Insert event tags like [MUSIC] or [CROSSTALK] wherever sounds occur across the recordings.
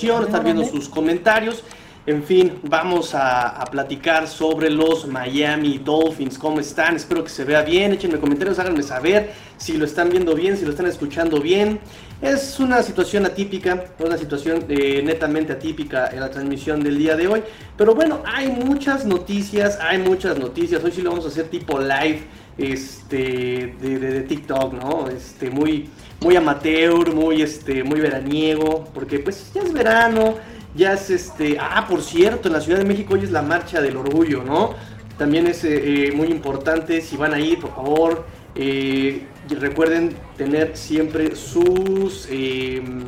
transmisión, estar viendo sus comentarios. En fin, vamos a, platicar sobre los Miami Dolphins. ¿Cómo están? Espero que se vea bien. Échenme comentarios, háganme saber si lo están viendo bien, si lo están escuchando bien. Es una situación atípica, una situación eh, netamente atípica en la transmisión del día de hoy. Pero bueno, hay muchas noticias, hay muchas noticias. Hoy sí lo vamos a hacer tipo live este, de, TikTok, ¿no? Este, muy, muy amateur, muy, este, muy veraniego, porque pues ya es verano ya es este, ah, por cierto, en la Ciudad de México hoy es la marcha del orgullo, ¿no? También es eh, eh, muy importante, si van a ir, por favor, eh, recuerden tener siempre sus em,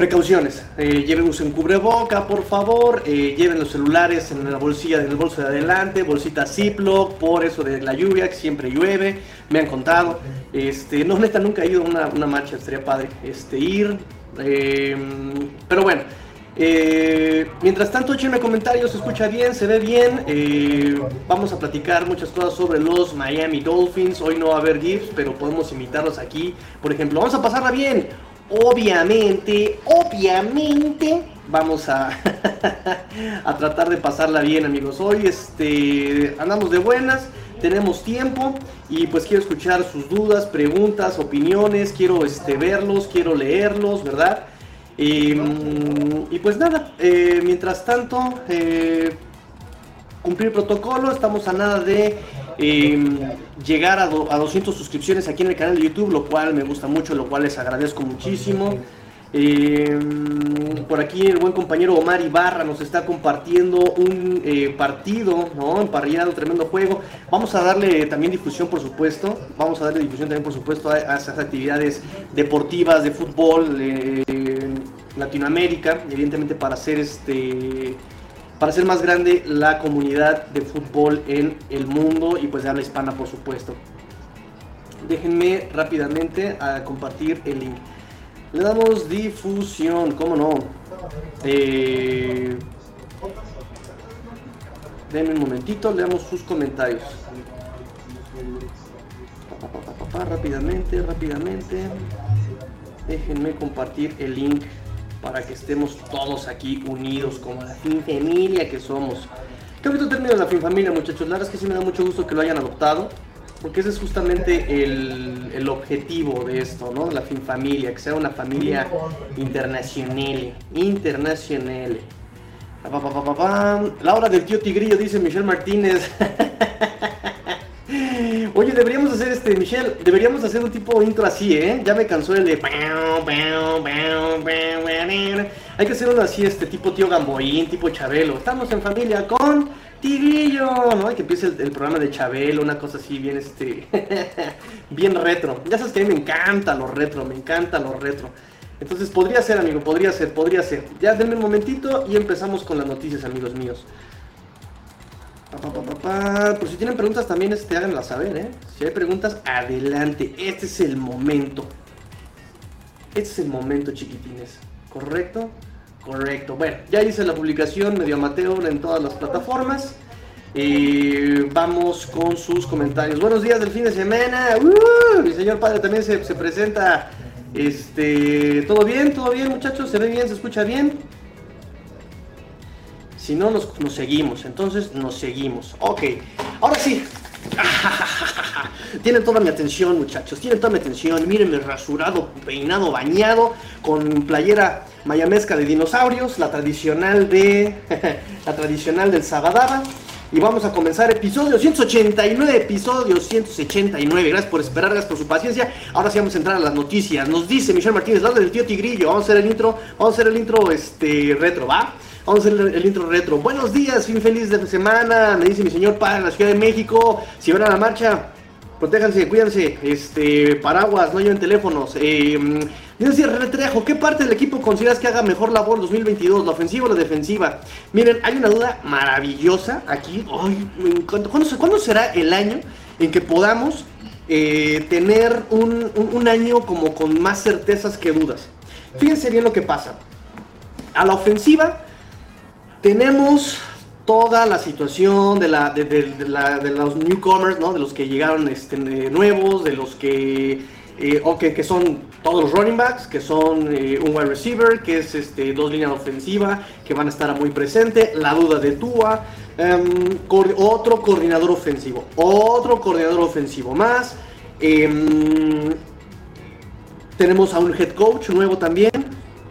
precauciones. lleven un cubreboca, por favor, lleven los celulares en la bolsilla del bolso de adelante, bolsita Ziploc, por eso de la lluvia, que siempre llueve, me han contado. Este, no, neta, nunca he ido a una, una marcha, estaría padre. Este, ir, eh, pero bueno, eh, mientras tanto, échenme comentarios, se escucha bien, se ve bien. Eh, vamos a platicar muchas cosas sobre los Miami Dolphins. Hoy no va a haber GIFs, pero podemos imitarlos aquí. Por ejemplo, vamos a pasarla bien. Obviamente, obviamente, vamos a, [LAUGHS] a tratar de pasarla bien, amigos. Hoy este, andamos de buenas tenemos tiempo y pues quiero escuchar sus dudas, preguntas, opiniones, quiero este, verlos, quiero leerlos, ¿verdad? Em, y pues nada, eh, mientras tanto, eh, cumplir protocolo, estamos a nada de em, llegar a, a 200 suscripciones aquí en el canal de YouTube, lo cual me gusta mucho, lo cual les agradezco muchísimo. Em, por aquí el buen compañero Omar Ibarra nos está compartiendo un eh, partido, ¿no? Emparrillado, tremendo juego. Vamos a darle también difusión, por supuesto. Vamos a darle difusión también, por supuesto, a, esas actividades deportivas de fútbol eh, Latinoamérica, evidentemente para hacer este para hacer más grande la comunidad de fútbol en el mundo y pues de habla hispana, por supuesto. Déjenme rápidamente a compartir el link. Le damos difusión, ¿cómo no? Eh, denme un momentito, leamos sus comentarios. rápidamente, rápidamente. Déjenme compartir el link para que estemos todos aquí unidos como la fin familia que somos. Qué bonito término la fin familia, muchachos. La verdad es que sí me da mucho gusto que lo hayan adoptado porque ese es justamente el, el, objetivo de esto, ¿no? La fin familia, que sea una familia internacional, internacional. La hora del tío Tigrillo, dice Michelle Martínez. [LAUGHS] Oye, deberíamos hacer este, Michelle, deberíamos hacer un tipo intro así, ¿eh? Ya me cansó el de... Hay que hacer uno así, este tipo tío Gamboín, tipo Chabelo. Estamos en familia con Tigrillo, ¿no? Hay que empiece el, programa de Chabelo, una cosa así bien, este, [LAUGHS] bien retro. Ya sabes que a mí me encanta lo retro, me encanta lo retro. Entonces podría ser, amigo, podría ser, podría ser. Ya denme un momentito y empezamos con las noticias, amigos míos. Por si tienen preguntas también, este, háganlas saber, ¿eh? Si hay preguntas, adelante. Este es el momento. Este es el momento, chiquitines. ¿Correcto? Correcto. Bueno, ya hice la publicación medio amateur en todas las plataformas. Eh, vamos con sus comentarios. Buenos días del fin de semana. ¡Uh! mi señor padre también se, presenta. Este, ¿todo bien? ¿Todo bien, muchachos? ¿Se ve bien? ¿Se escucha bien? Si no, nos, nos seguimos. Entonces, nos seguimos. Ok. Ahora sí, [LAUGHS] Tienen toda mi atención, muchachos. Tienen toda mi atención. Mírenme rasurado, peinado, bañado, con playera mayamesca de dinosaurios, la tradicional de [LAUGHS] la tradicional del Sabadaba. Y vamos a comenzar episodio 189, episodio 189. Gracias por esperar, gracias por su paciencia. Ahora sí vamos a entrar a las noticias. Nos dice Michelle Martínez, la del tío Tigrillo. Vamos a hacer el intro, vamos a hacer el intro este retro, ¿va? Vamos a hacer el, intro retro. Buenos días, fin feliz de semana. Me dice mi señor padre en la Ciudad de México. Si van a la marcha, protéjanse, cuídense. Este, paraguas, no lleven teléfonos. Eh, dice Retrejo, ¿qué parte del equipo consideras que haga mejor labor 2022? ¿La ofensiva o la defensiva? Miren, hay una duda maravillosa aquí. ¿cuándo, será el año en que podamos eh, tener un año como con más certezas que dudas? Fíjense bien lo que pasa. A la ofensiva tenemos toda la situación de, la, de, los newcomers, ¿no? de los que llegaron este, nuevos, de los que eh, o que, que, son todos los running backs, que son eh, un wide receiver, que es este, dos líneas ofensivas, que van a estar muy presente, la duda de Tua, em, otro coordinador ofensivo, otro coordinador ofensivo más. Em, tenemos a un head coach nuevo también.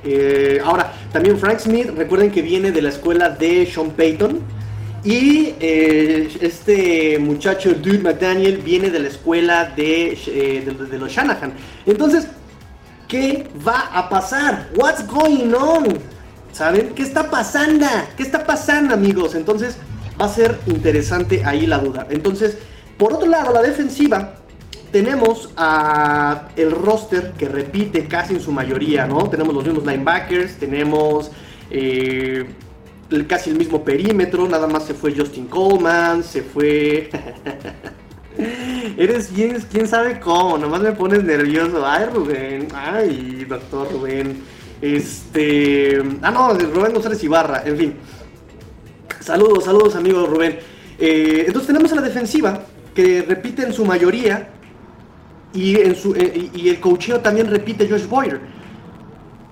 Eh, ahora, también Frank Smith, recuerden que viene de la escuela de Sean Payton. Y eh, este muchacho, Dude McDaniel, viene de la escuela de, eh, de, los Shanahan. Entonces, ¿qué va a pasar? What's going on? ¿Saben? ¿Qué está pasando? ¿Qué está pasando, amigos? Entonces, va a ser interesante ahí la duda. Entonces, por otro lado, la defensiva, tenemos a el roster que repite casi en su mayoría, ¿no? Tenemos los mismos linebackers, tenemos... Eh, casi el mismo perímetro, nada más se fue Justin Coleman, se fue... [LAUGHS] Eres quién, quién sabe cómo, nomás me pones nervioso. Ay, Rubén, ay, doctor Rubén. Este... Ah, no, Rubén González Ibarra, en fin. Saludos, saludos, amigo Rubén. Eh, entonces tenemos a la defensiva, que repite en su mayoría, y, en su, eh, y el cocheo también repite Josh Boyer.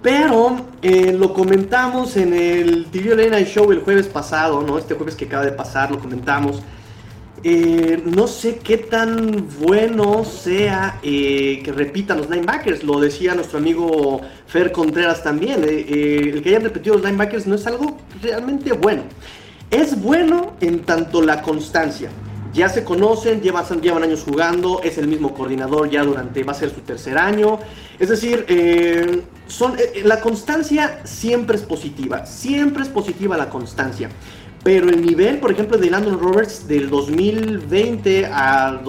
Pero eh, lo comentamos en el TV Late Show el jueves pasado, ¿no? Este jueves que acaba de pasar, lo comentamos. Eh, no sé qué tan bueno sea eh, que repitan los linebackers. Lo decía nuestro amigo Fer Contreras también. el que hayan repetido los linebackers no es algo realmente bueno. Es bueno en tanto la constancia ya se conocen, llevan, llevan años jugando, es el mismo coordinador ya durante, va a ser su tercer año. Es decir, eh, son, eh, la constancia siempre es positiva, siempre es positiva la constancia. Pero el nivel, por ejemplo, de Landon Roberts del 2020 a,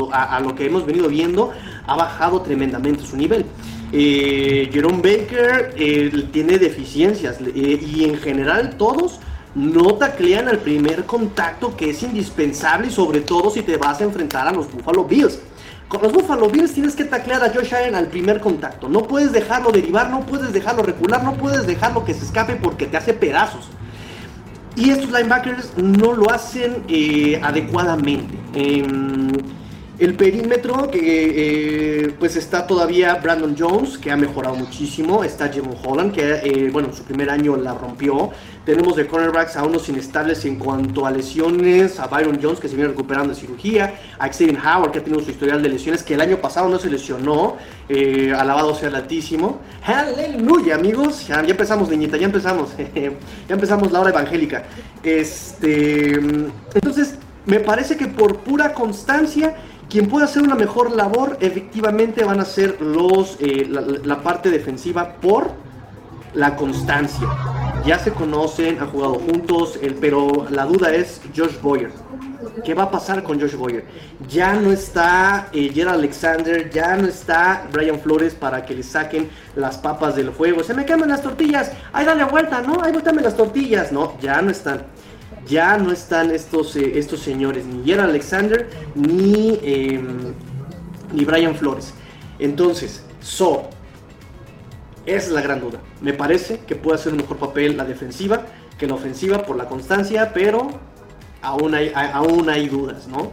lo que hemos venido viendo, ha bajado tremendamente su nivel. Eh, Jerome Baker tiene deficiencias y en general todos no taclean al primer contacto que es indispensable y sobre todo si te vas a enfrentar a los Buffalo Bills. Con los Buffalo Bills tienes que taclear a Josh Allen al primer contacto. No puedes dejarlo derivar, no puedes dejarlo recular, no puedes dejarlo que se escape porque te hace pedazos. Y estos linebackers no lo hacen eh, adecuadamente. Em, el perímetro, que eh, pues está todavía Brandon Jones, que ha mejorado muchísimo. Está Jim Holland, que eh, bueno, su primer año la rompió. Tenemos de cornerbacks a unos inestables en cuanto a lesiones. A Byron Jones, que se viene recuperando de cirugía. A Xavier Howard, que ha tenido su historial de lesiones, que el año pasado no se lesionó. Eh, alabado sea el Altísimo. Aleluya, amigos. Ya, empezamos, niñita, ya empezamos. [LAUGHS] ya empezamos la hora evangélica. Este, entonces, me parece que por pura constancia quien puede hacer una mejor labor, efectivamente van a ser los, eh, la, parte defensiva por la constancia. Ya se conocen, han jugado juntos, el, pero la duda es Josh Boyer. ¿Qué va a pasar con Josh Boyer? Ya no está eh, Gerald Alexander, ya no está Brian Flores para que le saquen las papas del fuego. Se me queman las tortillas, ay dale vuelta, ¿no? Ay, vuéltame las tortillas. No, ya no están ya no están estos, eh, estos señores, ni Gerald Alexander, ni, em, ni Brian Flores. Entonces, So, esa es la gran duda. Me parece que puede hacer un mejor papel la defensiva que la ofensiva por la constancia, pero aún hay, aún hay dudas, ¿no?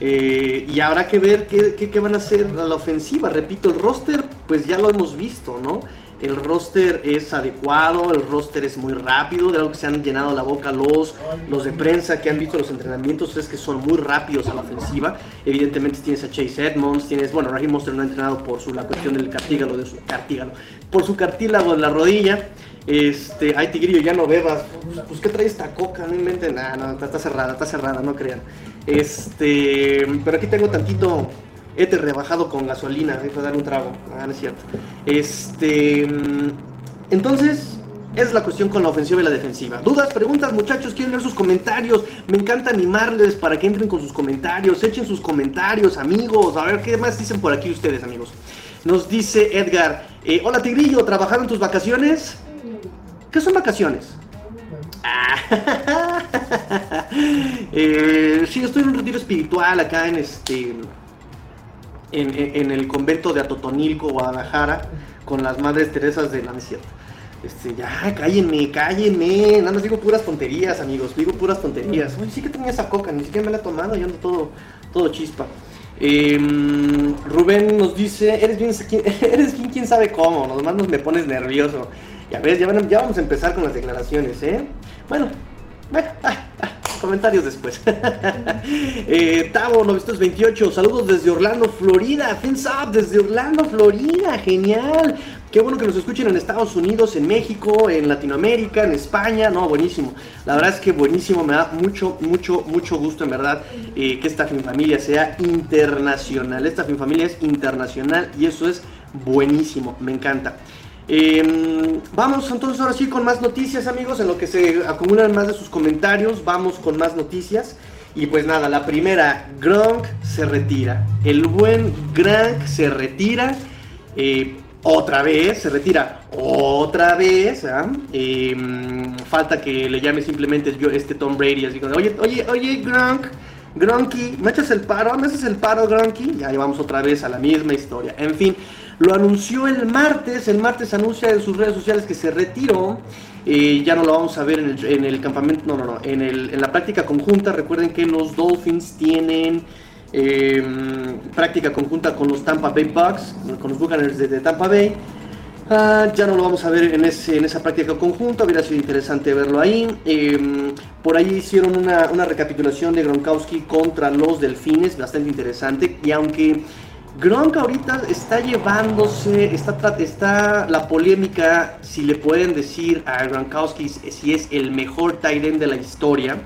Eh, y habrá que ver qué, qué, qué, van a hacer a la ofensiva. Repito, el roster, pues ya lo hemos visto, ¿no? El roster es adecuado, el roster es muy rápido, de algo que se han llenado la boca los, los de prensa que han visto los entrenamientos, es que son muy rápidos a la ofensiva. Evidentemente tienes a Chase Edmonds, tienes, bueno, Raheem Monster no ha entrenado por su, la cuestión del cartílago, de su cartílago, por su cartílago en la rodilla. Este, ay Tigrillo, ya no bebas. Pues, ¿qué trae esta coca? No inventen nada, no, está cerrada, está cerrada, no crean. Este, pero aquí tengo tantito éter rebajado con gasolina, dejo dar un trago. Ah, no es cierto. Este. Mm, entonces, es la cuestión con la ofensiva y la defensiva. Dudas, preguntas, muchachos, quiero leer sus comentarios. Me encanta animarles para que entren con sus comentarios. Echen sus comentarios, amigos. A ver qué más dicen por aquí ustedes, amigos. Nos dice Edgar: eh, Hola, Tigrillo, ¿trabajaron tus vacaciones? ¿Qué son vacaciones? Ah, [LAUGHS] eh, sí, estoy en un retiro espiritual acá en este en, el convento de Atotonilco, Guadalajara, con las madres Teresas de la Este, ya, cállenme, cállenme. Nada más digo puras tonterías, amigos. Digo puras tonterías. Uy, sí que tenía esa coca, ni siquiera me la he tomado y ando todo, todo chispa. Em, Rubén nos dice, eres bien, [LAUGHS] eres bien quién sabe cómo, nomás nos me pones nervioso. Ya ves, ya, vamos a empezar con las declaraciones, ¿eh? Bueno, bueno, ah, ah, comentarios después. [LAUGHS] eh, Tavo 928, saludos desde Orlando, Florida. Fins up desde Orlando, Florida, genial. Qué bueno que nos escuchen en Estados Unidos, en México, en Latinoamérica, en España. No, buenísimo. La verdad es que buenísimo. Me da mucho, mucho, mucho gusto, en verdad, eh, que esta familia sea internacional. Esta familia es internacional y eso es buenísimo. Me encanta. Em, vamos entonces ahora sí con más noticias, amigos. En lo que se acumulan más de sus comentarios, vamos con más noticias. Y pues nada, la primera, Gronk se retira. El buen Gronk se retira. Eh, otra vez, se retira otra vez. Em, falta que le llame simplemente este Tom Brady, así como, oye, oye, oye, Gronk, Gronky, ¿me echas el paro? ¿Me haces el paro, Gronky? Ya llevamos otra vez a la misma historia. En fin, lo anunció el martes, el martes anuncia en sus redes sociales que se retiró. Eh, ya no lo vamos a ver en el, campamento, no, no, no, en, la práctica conjunta. Recuerden que los Dolphins tienen Em, práctica conjunta con los Tampa Bay Bucks, con los Buccaneers de, Tampa Bay. Ah, ya no lo vamos a ver en esa práctica conjunta, hubiera sido interesante verlo ahí. Em, por ahí hicieron una, una, recapitulación de Gronkowski contra los Delfines, bastante interesante. Y aunque Gronk ahorita está llevándose, está, está la polémica, si le pueden decir a Gronkowski si es el mejor tight end de la historia,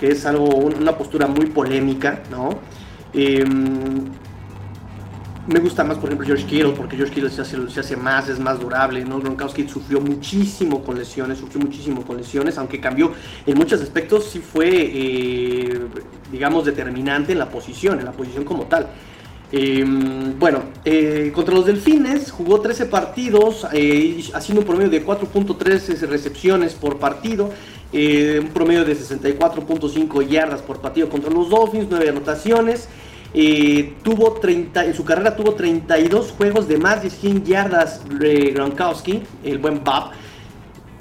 que es algo, una postura muy polémica, ¿no? Em, me gusta más, por ejemplo, George Kittle, porque George Kittle se hace, más, es más durable, ¿no? Gronkowski sufrió muchísimo con lesiones, sufrió muchísimo con lesiones, aunque cambió en muchos aspectos, sí fue, eh, digamos, determinante en la posición, en la posición como tal. Em, bueno, eh, contra los Delfines jugó 13 partidos, eh, haciendo un promedio de 4.3 recepciones por partido, un promedio de 64.5 yardas por partido contra los Dolphins, 9 anotaciones. Eh, tuvo 30, en su carrera tuvo 32 juegos de más de 100 yardas Gronkowski, el buen Bob.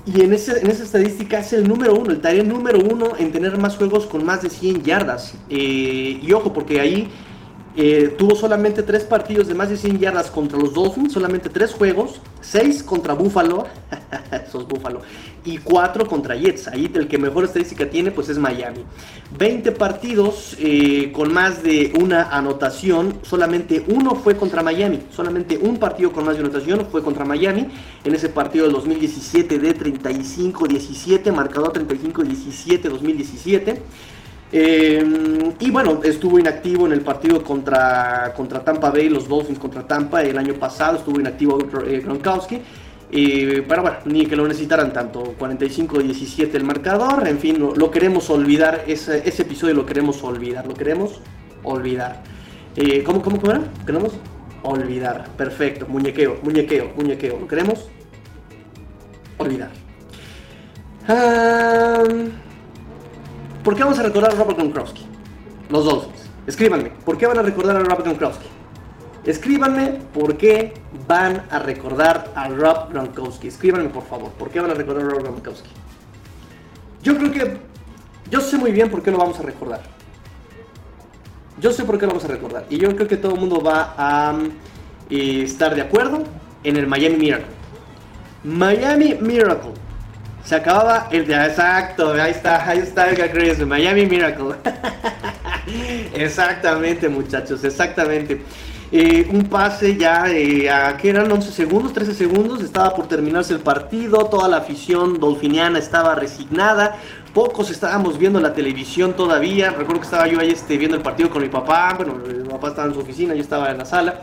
Y en, ese, en esa estadística es el número uno, el tarea número uno en tener más juegos con más de 100 yardas. Eh, y ojo, porque ahí eh, tuvo solamente tres partidos de más de 100 yardas contra los Dolphins, solamente tres juegos, seis contra Buffalo, [LAUGHS] Buffalo, y cuatro contra Jets. Ahí el que mejor estadística tiene pues es Miami. 20 partidos eh, con más de una anotación, solamente uno fue contra Miami, solamente un partido con más de anotación fue contra Miami, en ese partido del 2017 de 35-17, marcador 35-17 2017. Eh, y bueno, estuvo inactivo en el partido contra, contra Tampa Bay, los Dolphins contra Tampa el año pasado, estuvo inactivo eh, Gronkowski. pero bueno, ni que lo necesitaran tanto. 45-17 el marcador, en fin, lo, queremos olvidar, ese, ese, episodio lo queremos olvidar, lo queremos olvidar. Eh, ¿cómo, cómo, cómo era? Queremos olvidar, perfecto, muñequeo, muñequeo, muñequeo, lo queremos olvidar. Ah, ¿Por qué vamos a recordar a Robert Gronkowski? Los Dolphins. Escríbanme, ¿por qué van a recordar a Robert Gronkowski? Escríbanme por qué van a recordar a Rob Gronkowski. Escríbanme por favor, ¿por qué van a recordar a Rob Gronkowski? Yo creo que yo sé muy bien por qué lo vamos a recordar. Yo sé por qué lo vamos a recordar. Y yo creo que todo el mundo va a eh, estar de acuerdo en el Miami Miracle. Miami Miracle se acababa el de exacto, ahí está, ahí está el Chris, Miami Miracle. [LAUGHS] exactamente, muchachos, exactamente. Eh, un pase ya eh, a que eran 11 segundos, 13 segundos, estaba por terminarse el partido, toda la afición dolfiniana estaba resignada, pocos estábamos viendo la televisión todavía, recuerdo que estaba yo ahí este, viendo el partido con mi papá, bueno, mi papá estaba en su oficina, yo estaba en la sala,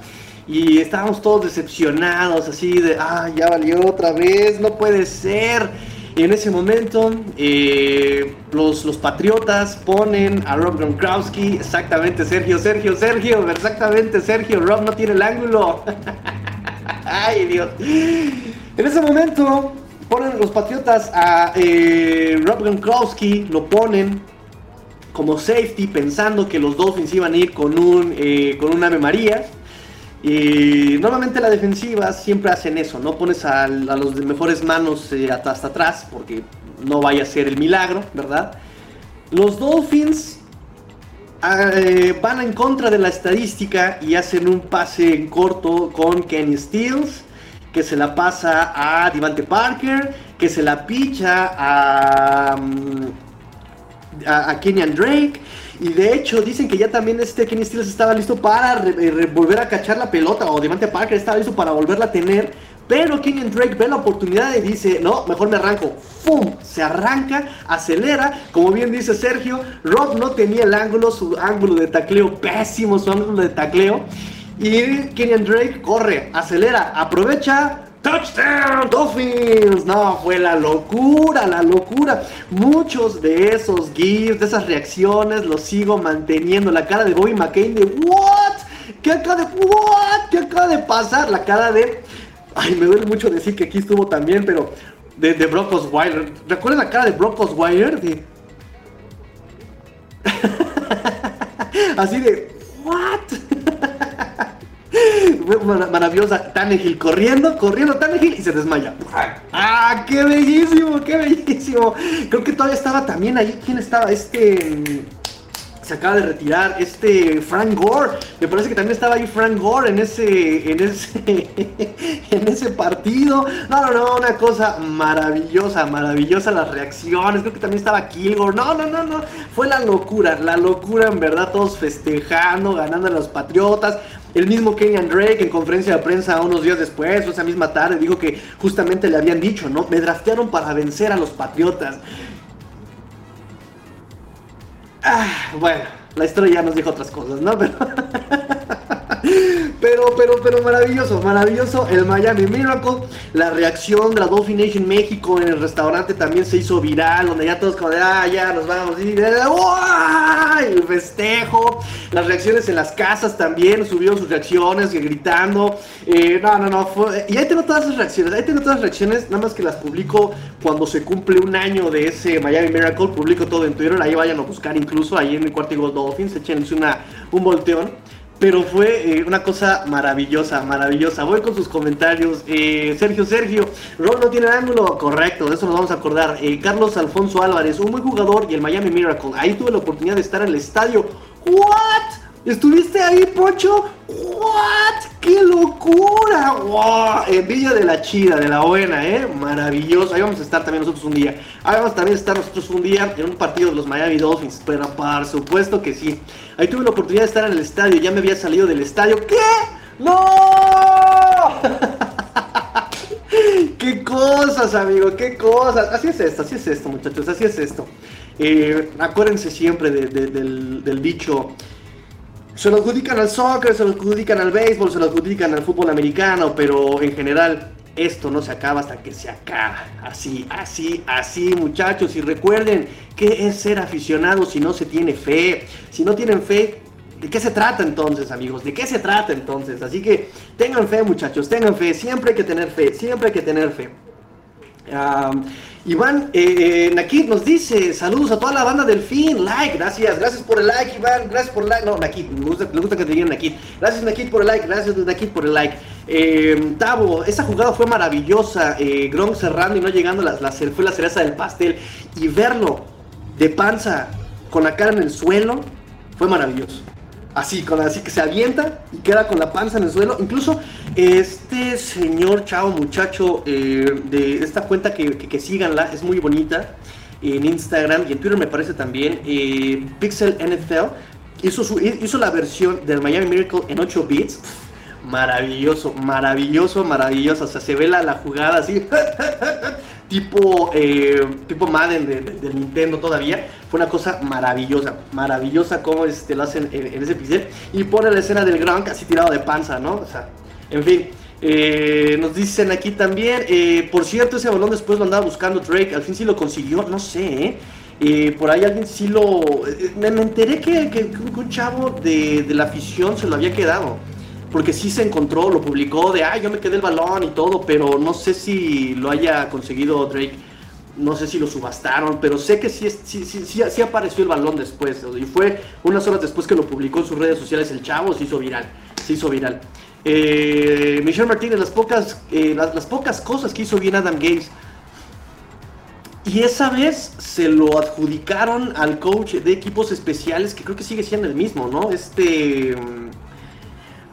y estábamos todos decepcionados, así de, ah, ya valió otra vez, no puede ser. Y en ese momento, eh, los, los Patriotas ponen a Rob Gronkowski. Exactamente, Sergio, Sergio, Sergio. Exactamente, Sergio. Rob no tiene el ángulo. [LAUGHS] Ay, Dios. En ese momento, ponen los Patriotas a eh, Rob Gronkowski. Lo ponen como safety, pensando que los Dolphins iban a ir con un, eh, con un Ave María. Y normalmente la defensiva siempre hacen eso, no pones a, los de mejores manos eh, hasta, atrás, porque no vaya a ser el milagro, ¿verdad? Los Dolphins ah, eh, van en contra de la estadística y hacen un pase en corto con Kenny Stills, que se la pasa a Devante Parker, que se la picha a, mm, a, a Kenyan Drake. Y de hecho dicen que ya también este Kenny Stills estaba listo para volver a cachar la pelota o Devante Parker estaba listo para volverla a tener. Pero Kenyan Drake ve la oportunidad y dice, no, mejor me arranco. ¡Fum! Se arranca, acelera. Como bien dice Sergio, Rob no tenía el ángulo, su ángulo de tacleo, pésimo su ángulo de tacleo. Y Kenyan Drake corre, acelera, aprovecha, Touchdown Dolphins. No, fue la locura, la locura. Muchos de esos gifs, de esas reacciones, los sigo manteniendo. La cara de Bobby McCain de What? ¿Qué acaba de What? ¿Qué acaba de pasar? La cara de Ay, me duele mucho decir que aquí estuvo también, pero de, de Brock Osweiler. ¿Recuerdan la cara de Brock Osweiler? De... [LAUGHS] Así de What? Maravillosa. Tannehill corriendo, corriendo Tannehill y se desmaya. ¡Ah, qué bellísimo, qué bellísimo! Creo que todavía estaba también ahí. ¿Quién estaba? Este se acaba de retirar este Frank Gore. Me parece que también estaba ahí Frank Gore en ese en ese [LAUGHS] en ese partido. No, no, no, una cosa maravillosa, maravillosa las reacciones. Creo que también estaba Kilgore. No, no, no, no. Fue la locura, la locura en verdad todos festejando, ganando a los Patriotas. El mismo Kenyan Drake en conferencia de prensa unos días después, o esa misma tarde, dijo que justamente le habían dicho, ¿no? Me draftearon para vencer a los Patriotas. Ah, bueno, la historia ya nos dijo otras cosas, ¿no? Pero, [LAUGHS] [LAUGHS] pero, pero, pero maravilloso, maravilloso el Miami Miracle. La reacción de la Dolphin Nation México en el restaurante también se hizo viral, donde ya todos como de, ah, ya nos vamos. Y el festejo, las reacciones en las casas también, subieron sus reacciones, gritando. Eh, no, no, no, y ahí tengo todas esas reacciones, ahí tengo todas las reacciones, nada más que las publico cuando se cumple un año de ese Miami Miracle, publico todo en Twitter, ahí vayan a buscar incluso, ahí en el cuarto Dolphins, échense una, un volteón. Pero fue eh, una cosa maravillosa, maravillosa. Voy con sus comentarios. Eh, Sergio, Sergio, Rob no tiene ángulo. Correcto, de eso nos vamos a acordar. Eh, Carlos Alfonso Álvarez, un buen jugador y el Miami Miracle. Ahí tuve la oportunidad de estar en el estadio. ¿What? ¿Estuviste ahí, Pocho? ¿What? ¡Qué locura! ¡Wow! Envidia de la chida, de la buena, ¿eh? Maravilloso. Ahí vamos a estar también nosotros un día. Ahí vamos también a estar nosotros un día en un partido de los Miami Dolphins. Pero por supuesto que sí. Ahí tuve la oportunidad de estar en el estadio. Ya me había salido del estadio. ¿Qué? ¡No! [LAUGHS] ¡Qué cosas, amigo! ¡Qué cosas! Así es esto, así es esto, muchachos. Así es esto. Eh, acuérdense siempre del, del dicho se lo adjudican al soccer, se lo adjudican al béisbol, se lo adjudican al fútbol americano, pero en general esto no se acaba hasta que se acaba. Así, así, así, muchachos. Y recuerden, ¿qué es ser aficionado si no se tiene fe? Si no tienen fe, ¿de qué se trata entonces, amigos? ¿De qué se trata entonces? Así que tengan fe, muchachos, tengan fe. Siempre hay que tener fe, siempre hay que tener fe. Iván eh, Nakit nos dice, saludos a toda la banda del fin, like, gracias, gracias por el like, Iván, gracias por el like, no, Nakit, me gusta, me gusta que te digan Nakit, gracias Nakit por el like, gracias Nakit por el like. Eh, Tavo, esa jugada fue maravillosa, eh, Gronk cerrando y no llegando, la, fue la cereza del pastel, y verlo de panza, con la cara en el suelo, fue maravilloso así, con así que se avienta y queda con la panza en el suelo. Incluso este señor chavo muchacho eh, de esta cuenta que, que, síganla, es muy bonita en Instagram y en Twitter me parece también, eh, Pixel NFL, hizo, su, hizo la versión del Miami Miracle en 8 bits. Maravilloso, maravilloso, maravilloso. O sea, se ve la, la jugada así. [LAUGHS] tipo, eh, tipo Madden de, Nintendo todavía. Fue una cosa maravillosa, maravillosa como este, lo hacen en, ese pixel. Y pone la escena del Gronk así tirado de panza, ¿no? O sea, en fin. Eh, nos dicen aquí también, eh, por cierto, ese balón después lo andaba buscando Drake, al fin sí lo consiguió, no sé, ¿eh? por ahí alguien sí lo... Me, enteré que, que, un chavo de, de la afición se lo había quedado porque sí se encontró, lo publicó de, ay, yo me quedé el balón y todo, pero no sé si lo haya conseguido Drake, no sé si lo subastaron, pero sé que sí, sí, sí, sí, apareció el balón después, y fue unas horas después que lo publicó en sus redes sociales el chavo, se hizo viral, se hizo viral. Eh, Michelle Martínez, las pocas, eh, las, pocas cosas que hizo bien Adam Gates Y esa vez se lo adjudicaron al coach de equipos especiales, que creo que sigue siendo el mismo, ¿no? Este... mm,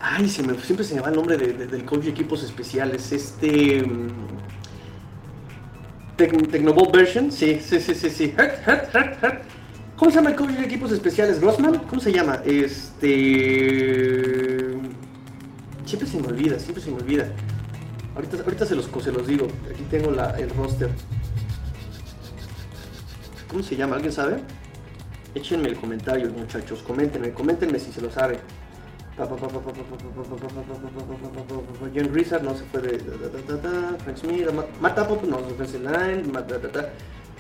Ay, me, siempre se me va el nombre de- de- del coach de equipos especiales. Este... mm, Tec- Tecnoball Version, sí, sí, sí, sí, sí. ¿Cómo se llama el coach de equipos especiales? ¿Grossman? ¿Cómo se llama? Este... Siempre se me olvida, siempre se me olvida. Ahorita, ahorita se, los, se los digo. Aquí tengo la, el roster. ¿Cómo se llama? ¿Alguien sabe? Échenme el comentario, muchachos. Coméntenme, coméntenme si se lo saben. John Grizzard no se fue de. Frank Smith, Matt Apple no de line. Matt-.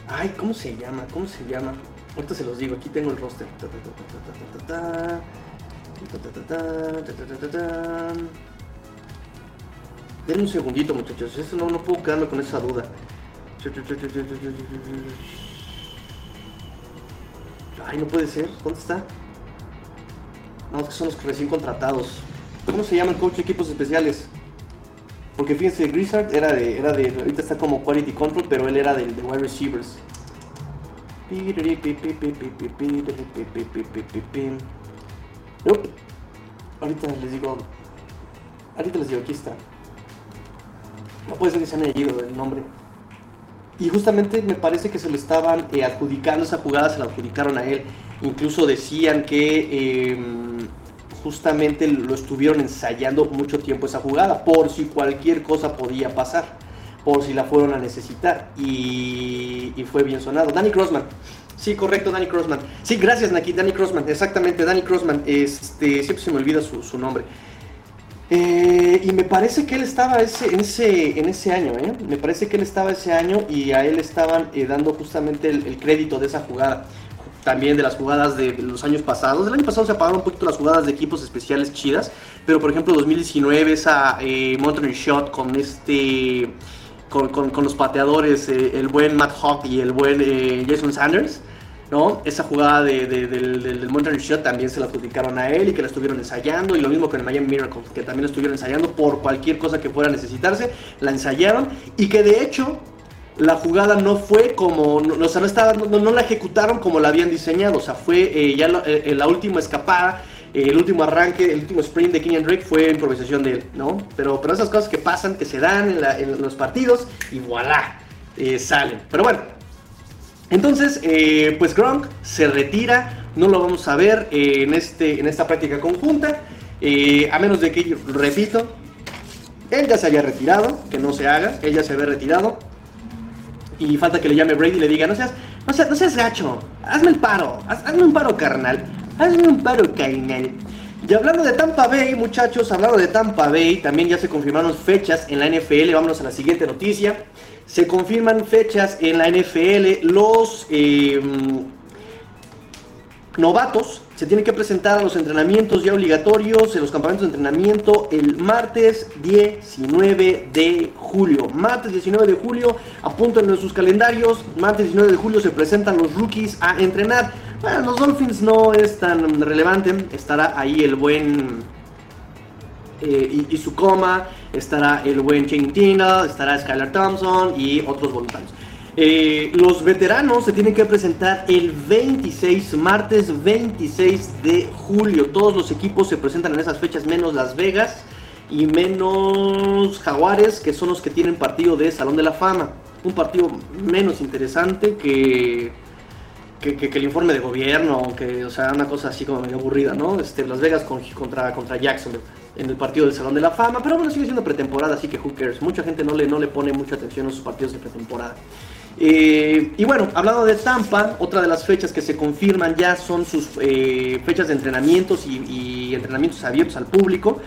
Ay, ¿cómo se llama? ¿Cómo se llama? Ahorita se los digo, aquí tengo el roster. Denme un segundito, muchachos. Eso no, no puedo quedarme con esa duda. Ay, no puede ser. ¿Dónde está? No, es que son los recién contratados. ¿Cómo se llama el coach de equipos especiales? Porque fíjense, Grizzard era de, era de, ahorita está como quality control, pero él era del de wide receivers. Nope. Ahorita les digo, ahorita les digo, aquí está. No puede ser que se me haya ido el nombre. Y justamente me parece que se le estaban eh, adjudicando esa jugada, se la adjudicaron a él. Incluso decían que eh, justamente lo estuvieron ensayando mucho tiempo esa jugada, por si cualquier cosa podía pasar, por si la fueron a necesitar. Y, fue bien sonado. Danny Crossman. Sí, correcto, Danny Crossman. Sí, gracias, Naki. Danny Crossman, exactamente, Danny Crossman. Este, siempre se me olvida su, su nombre. Eh, y me parece que él estaba ese, en, ese, en ese año, ¿eh? Me parece que él estaba ese año y a él estaban eh, dando justamente el, el crédito de esa jugada. También de las jugadas de, los años pasados. El año pasado se apagaron un poquito las jugadas de equipos especiales chidas. Pero por ejemplo 2019 esa eh, Shot con este... Con, con- los pateadores, eh, el buen Matt Hawk y el buen eh, Jason Sanders. ¿no? Esa jugada de- de- del, del, Shot también se la adjudicaron a él y que la estuvieron ensayando. Y lo mismo con el Miami Miracle, que también la estuvieron ensayando por cualquier cosa que fuera a necesitarse. La ensayaron y que de hecho la jugada no fue como, no, o sea, no, estaba, no, la ejecutaron como la habían diseñado. O sea, fue eh, ya la, eh, la última escapada. eh, el último arranque, el último sprint de Kenyan Drake fue improvisación de él, ¿no? Pero, pero esas cosas que pasan, que se dan en, los partidos y voilà, eh, salen. Pero bueno, entonces, eh, pues Gronk se retira, no lo vamos a ver eh, en, este, en esta práctica conjunta, eh, a menos de que, repito, él ya se haya retirado, que no se haga, él ya se había retirado, y falta que le llame Brady y le diga, no seas, no seas, no seas gacho, hazme el paro, haz- hazme un paro carnal, hazme un paro carnal. Y hablando de Tampa Bay, muchachos, hablando de Tampa Bay, también ya se confirmaron fechas en la NFL, vámonos a la siguiente noticia. Se confirman fechas en la NFL, los eh, novatos se tienen que presentar a los entrenamientos ya obligatorios, en los campamentos de entrenamiento, el martes 19 de julio. Martes 19 de julio, apúntenlo en sus calendarios. Martes 19 de julio se presentan los rookies a entrenar. Bueno, los Dolphins no es tan relevante. Estará ahí el buen eh, y su coma, estará el buen Shane Tina, estará Skylar Thompson y otros voluntarios. Eh, los veteranos se tienen que presentar el 26, martes 26 de julio. Todos los equipos se presentan en esas fechas, menos Las Vegas y menos Jaguares, que son los que tienen partido de Salón de la Fama. Un partido menos interesante que, que, el informe de gobierno, que, o sea, una cosa así como medio aburrida, ¿no? Este, Las Vegas con- contra, contra Jacksonville en el partido del Salón de la Fama, pero bueno, sigue siendo pretemporada, así que who cares. Mucha gente no le, no le pone mucha atención a sus partidos de pretemporada. Eh, y bueno, hablando de Tampa, otra de las fechas que se confirman ya son sus eh, fechas de entrenamientos y, entrenamientos abiertos al público.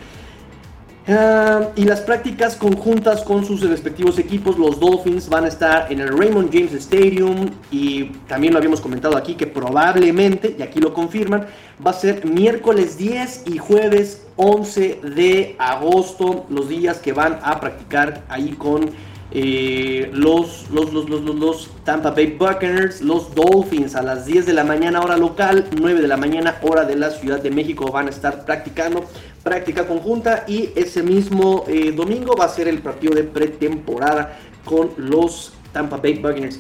Ah, y las prácticas conjuntas con sus respectivos equipos, los Dolphins van a estar en el Raymond James Stadium y también lo habíamos comentado aquí que probablemente, y aquí lo confirman, va a ser miércoles 10 y jueves 11 de agosto, los días que van a practicar ahí con los, los, los, los, los- los Tampa Bay Buccaneers, los Dolphins a las 10 de la mañana hora local, 9 de la mañana hora de la Ciudad de México van a estar practicando práctica conjunta y ese mismo eh, domingo va a ser el partido de pretemporada con los Tampa Bay Buccaneers.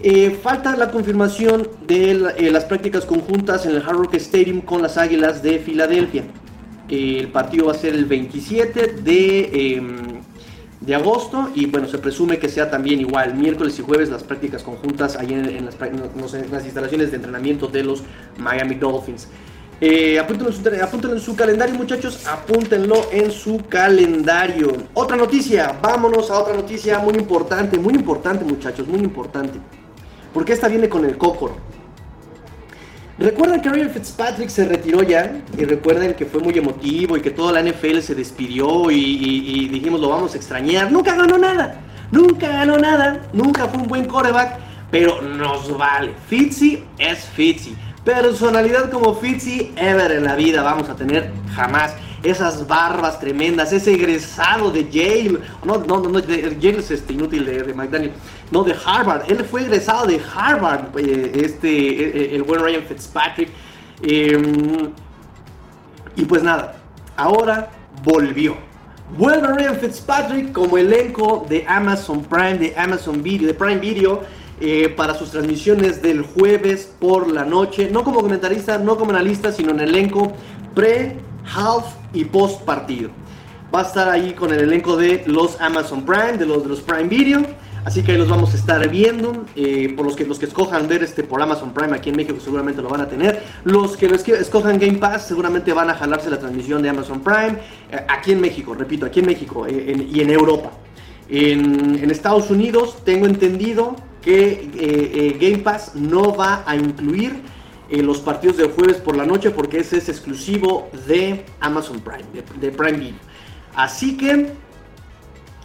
Eh, falta la confirmación de eh, las prácticas conjuntas en el Hard Rock Stadium con las Águilas de Filadelfia. el partido va a ser el 27 de, em, de agosto y bueno, se presume que sea también igual miércoles y jueves las prácticas conjuntas ahí en, las, en las instalaciones de entrenamiento de los Miami Dolphins. Eh, apúntenlo, en su calendario, muchachos. Apúntenlo en su calendario. Otra noticia. Vámonos a otra noticia muy importante. Muy importante, muchachos. Muy importante. Porque esta viene con el cocor. Recuerdan que Ryan Fitzpatrick se retiró ya. Y recuerden que fue muy emotivo y que toda la NFL se despidió. Y, dijimos lo vamos a extrañar. Nunca ganó nada. Nunca ganó nada. Nunca fue un buen coreback. Pero nos vale. Fitzy es Fitzy personalidad como Fitzy ever en la vida vamos a tener jamás. Esas barbas tremendas, ese egresado de Yale, no, no, no, Yale es este, inútil de, de, McDaniel, no, de Harvard, él fue egresado de Harvard, eh, este, eh, eh, el, buen Ryan Fitzpatrick. Em, y pues nada, ahora volvió. Vuelve Ryan Fitzpatrick como elenco de Amazon Prime, de Amazon Video, de Prime Video eh, para sus transmisiones del jueves por la noche, no como comentarista, no como analista, sino en elenco pre, half y post partido. Va a estar ahí con el elenco de los Amazon Prime, de los, de los Prime Video. Así que ahí los vamos a estar viendo. Eh, por los que, los que escojan ver este por Amazon Prime aquí en México seguramente lo van a tener. Los que escojan Game Pass seguramente van a jalarse la transmisión de Amazon Prime. Eh, aquí en México, repito, aquí en México y en Europa. En, en, Estados Unidos tengo entendido que eh, eh, Game Pass no va a incluir eh, los partidos de jueves por la noche porque ese es exclusivo de Amazon Prime, de, Prime Video. Así que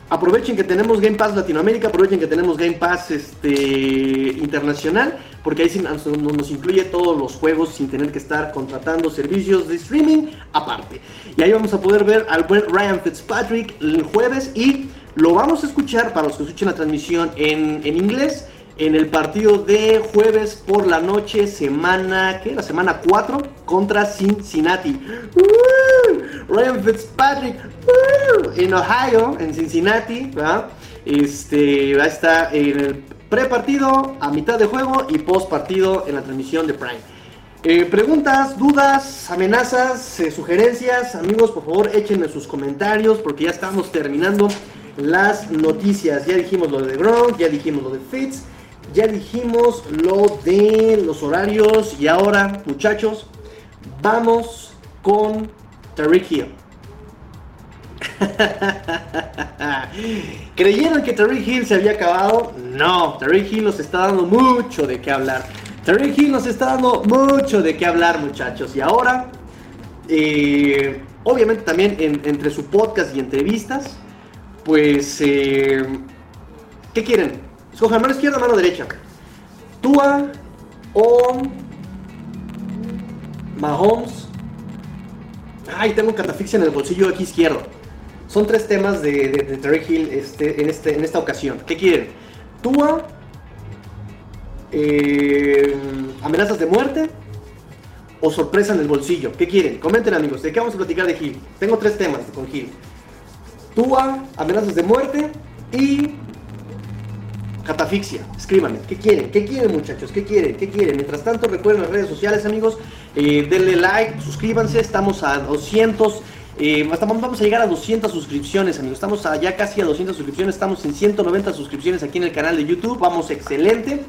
aprovechen que tenemos Game Pass Latinoamérica, aprovechen que tenemos Game Pass este, internacional, porque ahí nos, incluye todos los juegos sin tener que estar contratando servicios de streaming aparte. Y ahí vamos a poder ver al buen Ryan Fitzpatrick el jueves y lo vamos a escuchar para los que escuchen la transmisión en, inglés en el partido de jueves por la noche, semana, ¿qué? La semana 4 contra Cincinnati. Ryan Fitzpatrick en Ohio, en Cincinnati. Este, va a estar en el pre-partido, a mitad de juego y post-partido en la transmisión de Prime. Eh, preguntas, dudas, amenazas, eh, sugerencias, amigos, por favor échenme sus comentarios porque ya estamos terminando las noticias. Ya dijimos lo de Gronk, ya dijimos lo de Fitz, ya dijimos lo de los horarios. Y ahora, muchachos, vamos con Tariq Hill. [LAUGHS] ¿Creyeron que Tariq Hill se había acabado? No, Tariq Hill nos está dando mucho de qué hablar. Tariq Hill nos está dando mucho de qué hablar, muchachos. Y ahora, eh, obviamente también entre su podcast y entrevistas, pues, eh, ¿qué quieren? Escojan mano izquierda, mano derecha. Tua o Mahomes. Ay, tengo catafixia en el bolsillo aquí izquierdo. Son tres temas de, de, Hill este, en, este, en esta ocasión. ¿Qué quieren? Tua, eh, amenazas de muerte o sorpresa en el bolsillo. ¿Qué quieren? Comenten amigos, ¿de qué vamos a platicar de Hill? Tengo tres temas con Hill. Tua, amenazas de muerte y catafixia. Escríbanme, ¿qué quieren? ¿Qué quieren muchachos? ¿Qué quieren? ¿Qué quieren? Mientras tanto, recuerden las redes sociales amigos, eh, denle like, suscríbanse, estamos a 200. Eh, vamos a llegar a 200 suscripciones, amigos. Estamos ya casi a 200 suscripciones. Estamos en 190 suscripciones aquí en el canal de YouTube. Vamos excelente.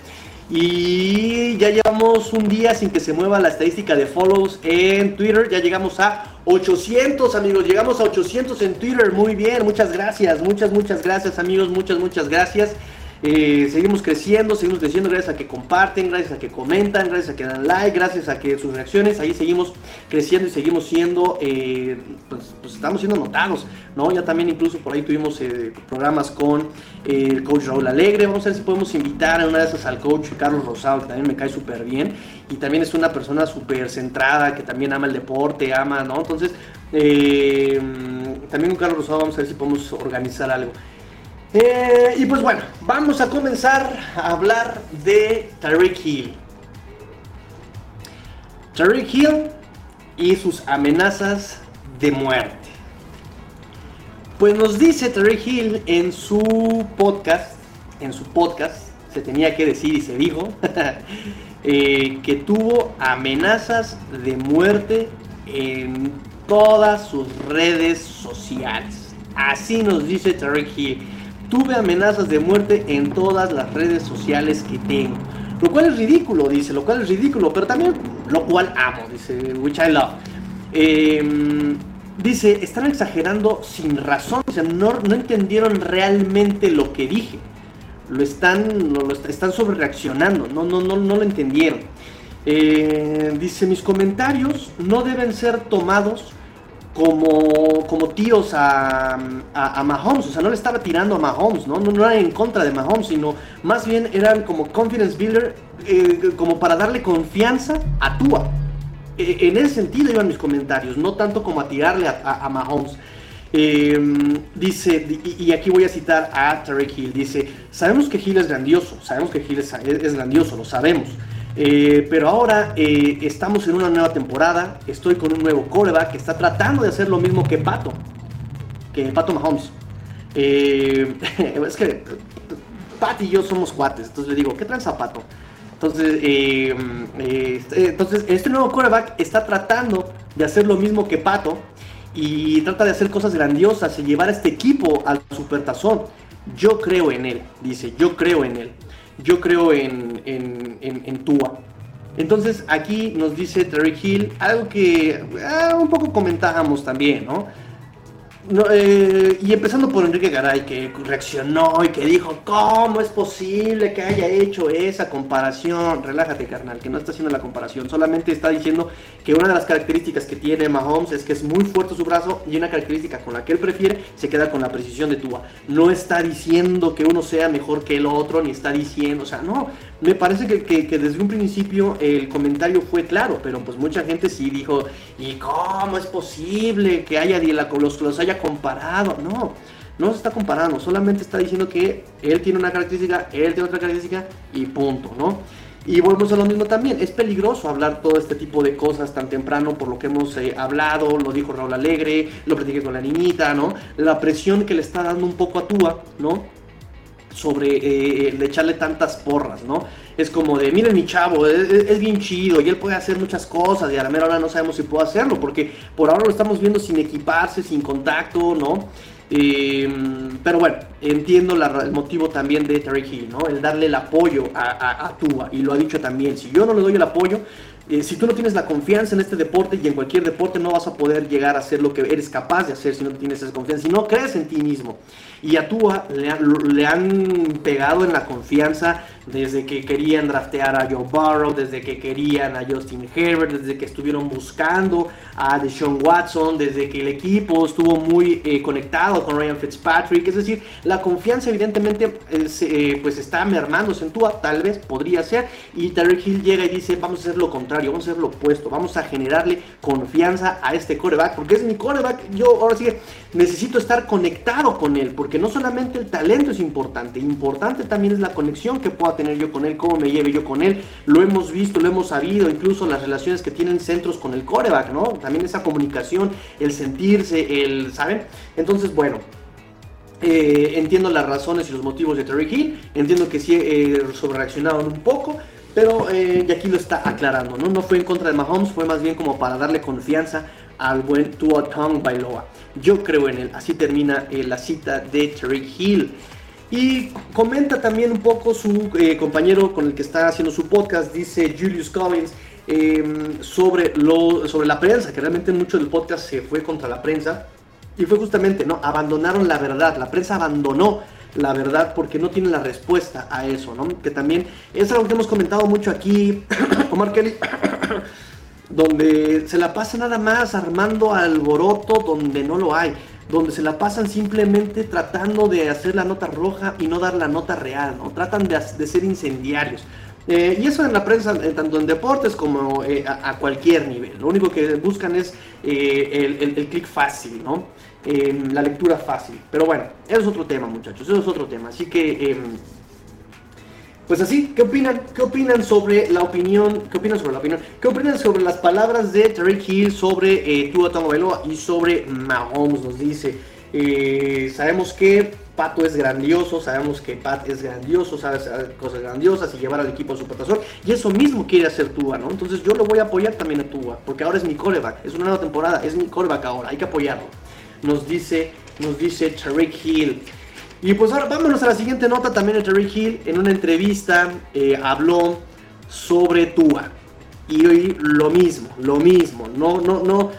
Y ya llevamos un día sin que se mueva la estadística de follows en Twitter. Ya llegamos a 800 amigos. Llegamos a 800 en Twitter. Muy bien. Muchas gracias. Muchas, muchas gracias amigos. Muchas, muchas gracias. Eh, seguimos creciendo, seguimos creciendo gracias a que comparten, gracias a que comentan, gracias a que dan like, gracias a que sus reacciones, ahí seguimos creciendo y seguimos siendo, eh, pues, pues, estamos siendo notados, ¿no? Ya también incluso por ahí tuvimos eh, programas con el coach Raúl Alegre, vamos a ver si podemos invitar a una de esas al coach Carlos Rosado, que también me cae súper bien y también es una persona súper centrada, que también ama el deporte, ama, ¿no? Entonces, también con Carlos Rosado vamos a ver si podemos organizar algo. Eh, y pues bueno, vamos a comenzar a hablar de Tariq Hill. Tariq Hill y sus amenazas de muerte. Pues nos dice Tariq Hill en su podcast, en su podcast, se tenía que decir y se dijo, [LAUGHS] eh, que tuvo amenazas de muerte en todas sus redes sociales. Así nos dice Tarek Hill. Tuve amenazas de muerte en todas las redes sociales que tengo. Lo cual es ridículo, dice, lo cual es ridículo, pero también lo cual amo, dice, which I love. Em, dice, están exagerando sin razón, o sea, no, no entendieron realmente lo que dije. Lo están, lo, están sobre reaccionando, no, no, no, no lo entendieron. Eh, dice, mis comentarios no deben ser tomados como, como tíos a, a, Mahomes, o sea, no le estaba tirando a Mahomes, ¿no? No, no era en contra de Mahomes, sino más bien eran como confidence builder, eh, como para darle confianza a Tua. E, en ese sentido iban mis comentarios, no tanto como a tirarle a, Mahomes. Em, dice, y, aquí voy a citar a Tarek Hill, dice, sabemos que Hill es grandioso, sabemos que Hill es grandioso, lo sabemos. Eh, pero ahora eh, estamos en una nueva temporada. Estoy con un nuevo coreback que está tratando de hacer lo mismo que Pato. Que Pato Mahomes. Eh, [LAUGHS] es que Pat y yo somos cuates. Entonces le digo, ¿qué tranza Pato? Entonces, este, entonces, este nuevo coreback está tratando de hacer lo mismo que Pato. Y trata de hacer cosas grandiosas y llevar a este equipo al supertazón. Yo creo en él, dice, yo creo en él yo creo en, en, en, Tua. Entonces aquí nos dice Terry Hill algo que ah, un poco comentábamos también, ¿no? No, eh, y empezando por Enrique Garay, que reaccionó y que dijo, ¿cómo es posible que haya hecho esa comparación? Relájate, carnal, que no está haciendo la comparación, solamente está diciendo que una de las características que tiene Mahomes es que es muy fuerte su brazo y una característica con la que él prefiere se queda con la precisión de Tua. No está diciendo que uno sea mejor que el otro, ni está diciendo, o sea, no, me parece que, desde un principio el comentario fue claro, pero pues mucha gente sí dijo, ¿y cómo es posible que haya los, los haya comparado? No, no se está comparando, solamente está diciendo que él tiene una característica, él tiene otra característica y punto, ¿no? Y volvemos a lo mismo también, es peligroso hablar todo este tipo de cosas tan temprano por lo que hemos eh, hablado, lo dijo Raúl Alegre, lo platiqué con la niñita, ¿no? La presión que le está dando un poco a Túa, ¿no? Sobre eh, de echarle tantas porras, ¿no? Es como de, miren mi chavo, es, bien chido y él puede hacer muchas cosas y a la mera hora no sabemos si puede hacerlo porque por ahora lo estamos viendo sin equiparse, sin contacto, ¿no? Eh, pero bueno, entiendo el motivo también de Terry Hill, ¿no? El darle el apoyo a, a, y lo ha dicho también, si yo no le doy el apoyo, eh, si tú no tienes la confianza en este deporte y en cualquier deporte no vas a poder llegar a hacer lo que eres capaz de hacer si no tienes esa confianza, si no crees en ti mismo. Y a Tua le, han pegado en la confianza desde que querían draftear a Joe Burrow, desde que querían a Justin Herbert, desde que estuvieron buscando a Deshaun Watson, desde que el equipo estuvo muy eh, conectado con Ryan Fitzpatrick. Es decir, la confianza evidentemente eh, eh, pues está mermándose en Tua, tal vez podría ser. Y Tarek Hill llega y dice, vamos a hacer lo contrario, vamos a hacer lo opuesto, vamos a generarle confianza a este coreback, porque es mi coreback. Yo ahora sí necesito estar conectado con él, porque no solamente el talento es importante, importante también es la conexión que pueda tener yo con él, cómo me lleve yo con él. Lo hemos visto, lo hemos sabido, incluso las relaciones que tienen centros con el coreback, ¿no? También esa comunicación, el sentirse, el, ¿saben? Entonces, bueno. Eh, entiendo las razones y los motivos de Terry Hill, entiendo que sí eh, sobrereaccionaron un poco, pero eh, aquí lo está aclarando, ¿no? No fue en contra de Mahomes, fue más bien como para darle confianza al buen Tua Tong Bailoa. Yo creo en él. Así termina eh, la cita de Terry Hill. Y comenta también un poco su eh, compañero con el que está haciendo su podcast, dice Julius Collins, em, sobre, sobre la prensa, que realmente mucho del podcast se fue contra la prensa. Y fue justamente, ¿no? Abandonaron la verdad. La prensa abandonó la verdad porque no tiene la respuesta a eso, ¿no? Que también es algo que hemos comentado mucho aquí, [COUGHS] Omar Kelly donde se la pasa nada más armando alboroto donde no lo hay, donde se la pasan simplemente tratando de hacer la nota roja y no dar la nota real, ¿no? Tratan de, ser incendiarios. Eh, y eso en la prensa, eh, tanto en deportes como eh, a, cualquier nivel. Lo único que buscan es el, el, clic fácil, ¿no? la lectura fácil. Pero bueno, eso es otro tema, muchachos. Eso es otro tema. Así que em, pues así, ¿qué opinan? ¿Qué opinan sobre la opinión? ¿Qué opinan sobre la opinión? ¿Qué opinan sobre las palabras de Terry Hill sobre eh, Tua Tagovailoa y sobre Mahomes? Nos dice, eh, sabemos que Pato es grandioso, sabemos que Pat es grandioso, sabe hacer cosas grandiosas y llevar al equipo a su patasor. Y eso mismo quiere hacer Tua, ¿no? Entonces yo lo voy a apoyar también a Tua, porque ahora es mi coreback, es una nueva temporada, es mi coreback ahora, hay que apoyarlo. Nos dice, nos dice Tariq Hill. Y pues ahora vámonos a la siguiente nota también de Tariq Hill. En una entrevista eh, habló sobre Tua. Y hoy lo mismo, lo mismo. No, no, no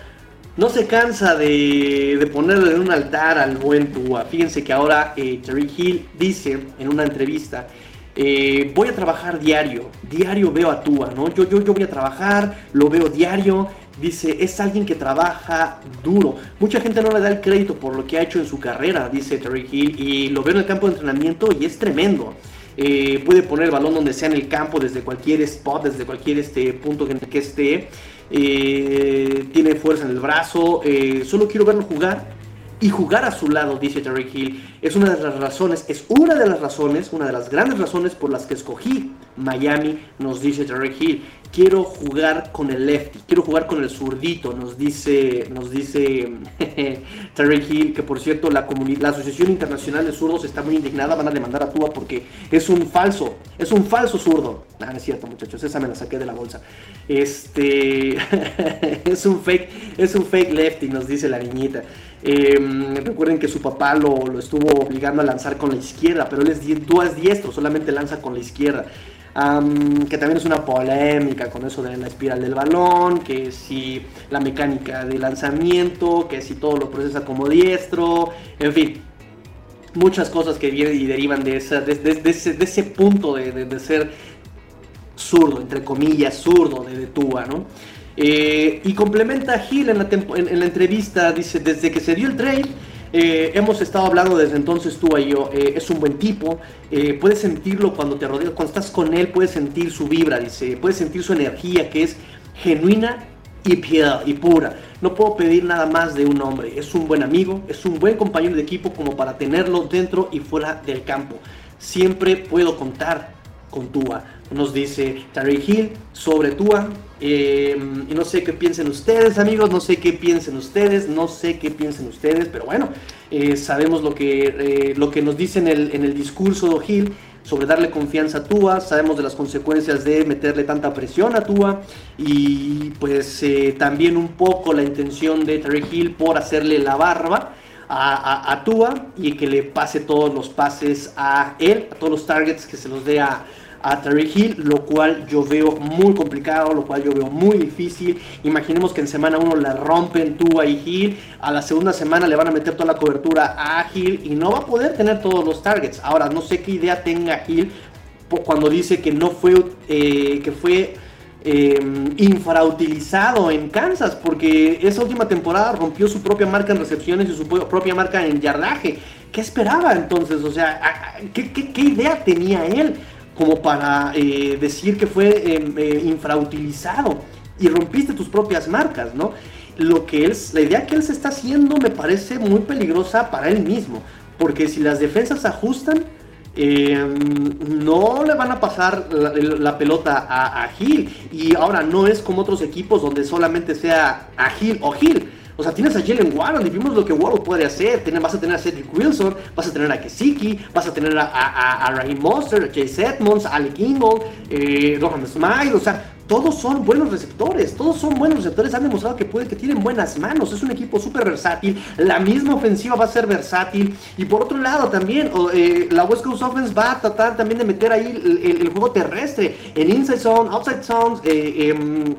no se cansa de, de, ponerle en un altar al buen Tua. Fíjense que ahora eh, Terry Hill dice en una entrevista, eh, voy a trabajar diario, diario veo a Tua, ¿no? Yo, yo, yo voy a trabajar, lo veo diario, dice, es alguien que trabaja duro. Mucha gente no le da el crédito por lo que ha hecho en su carrera, dice Terry Hill, y lo veo en el campo de entrenamiento y es tremendo. Eh, puede poner el balón donde sea en el campo, desde cualquier spot, desde cualquier este, punto en el que esté. Eh, tiene fuerza en el brazo. Eh, solo quiero verlo jugar y jugar a su lado, dice Terry Hill. Es una de las razones, es una de las razones, una de las grandes razones por las que escogí Miami, nos dice Terry Hill quiero jugar con el lefty, quiero jugar con el zurdito, nos dice, nos dice [LAUGHS] Terry Hill, que por cierto la, la Asociación Internacional de Zurdos está muy indignada, van a demandar a Tua porque es un falso, es un falso zurdo. Ah, es cierto muchachos, esa me la saqué de la bolsa. Este, [LAUGHS] es un fake, es un fake lefty, nos dice la niñita. Em, recuerden que su papá lo, lo, estuvo obligando a lanzar con la izquierda, pero él es, es diestro, solamente lanza con la izquierda que también es una polémica con eso de la espiral del balón, que si la mecánica de lanzamiento, que si todo lo procesa como diestro, en fin, muchas cosas que vienen y derivan de, esa, de, ese, punto de, ser zurdo, entre comillas, zurdo de, de Tua, ¿no? Eh, y complementa a Gil en la, en entrevista, dice, desde que se dio el trade, eh, hemos estado hablando desde entonces tú y yo, eh, es un buen tipo, puedes sentirlo cuando te rodeas, cuando estás con él, puedes sentir su vibra, dice, puedes sentir su energía que es genuina y piedad y pura. No puedo pedir nada más de un hombre, es un buen amigo, es un buen compañero de equipo como para tenerlo dentro y fuera del campo. Siempre puedo contar con Tua. Nos dice Terry Hill sobre Tua. Y no sé qué piensen ustedes, amigos. No sé qué piensen ustedes. No sé qué piensen ustedes. Pero bueno, eh, sabemos lo que, eh, lo que nos dice en el, en el discurso de Hill sobre darle confianza a Tua, sabemos de las consecuencias de meterle tanta presión a Tua y pues eh, también un poco la intención de Terry Hill por hacerle la barba a, a, Tua y que le pase todos los pases a él, a todos los targets que se los dé a, a Terry Hill, lo cual yo veo muy complicado, lo cual yo veo muy difícil. Imaginemos que en semana 1 la rompen tú a Hill, a la segunda semana le van a meter toda la cobertura a Hill y no va a poder tener todos los targets. Ahora, no sé qué idea tenga Hill cuando dice que no fue, eh, que fue em, infrautilizado en Kansas, porque esa última temporada rompió su propia marca en recepciones y su propia marca en yardaje. ¿Qué esperaba entonces? O sea, ¿qué, qué idea tenía él? Como para eh, decir que fue em, eh, infrautilizado y rompiste tus propias marcas, ¿no? Lo que él, la idea que él se está haciendo me parece muy peligrosa para él mismo, porque si las defensas ajustan, em, no le van a pasar la, pelota a, a, Gil. Y ahora no es como otros equipos donde solamente sea a Gil o Gil. O sea, tienes a Jalen Warren y vimos lo que Warren puede hacer. vas a tener a Cedric Wilson, vas a tener a Kesiki, vas a tener a, a, a Raheem Monster, a Chase Edmonds, a Alec Ingold, eh, Rohan Smile. O sea, todos son buenos receptores, todos son buenos receptores, han demostrado que pueden, que tienen buenas manos, es un equipo súper versátil, la misma ofensiva va a ser versátil, y por otro lado también, eh, la West Coast Offense va a tratar también de meter ahí el, juego terrestre, en inside zone, outside zone, eh, em,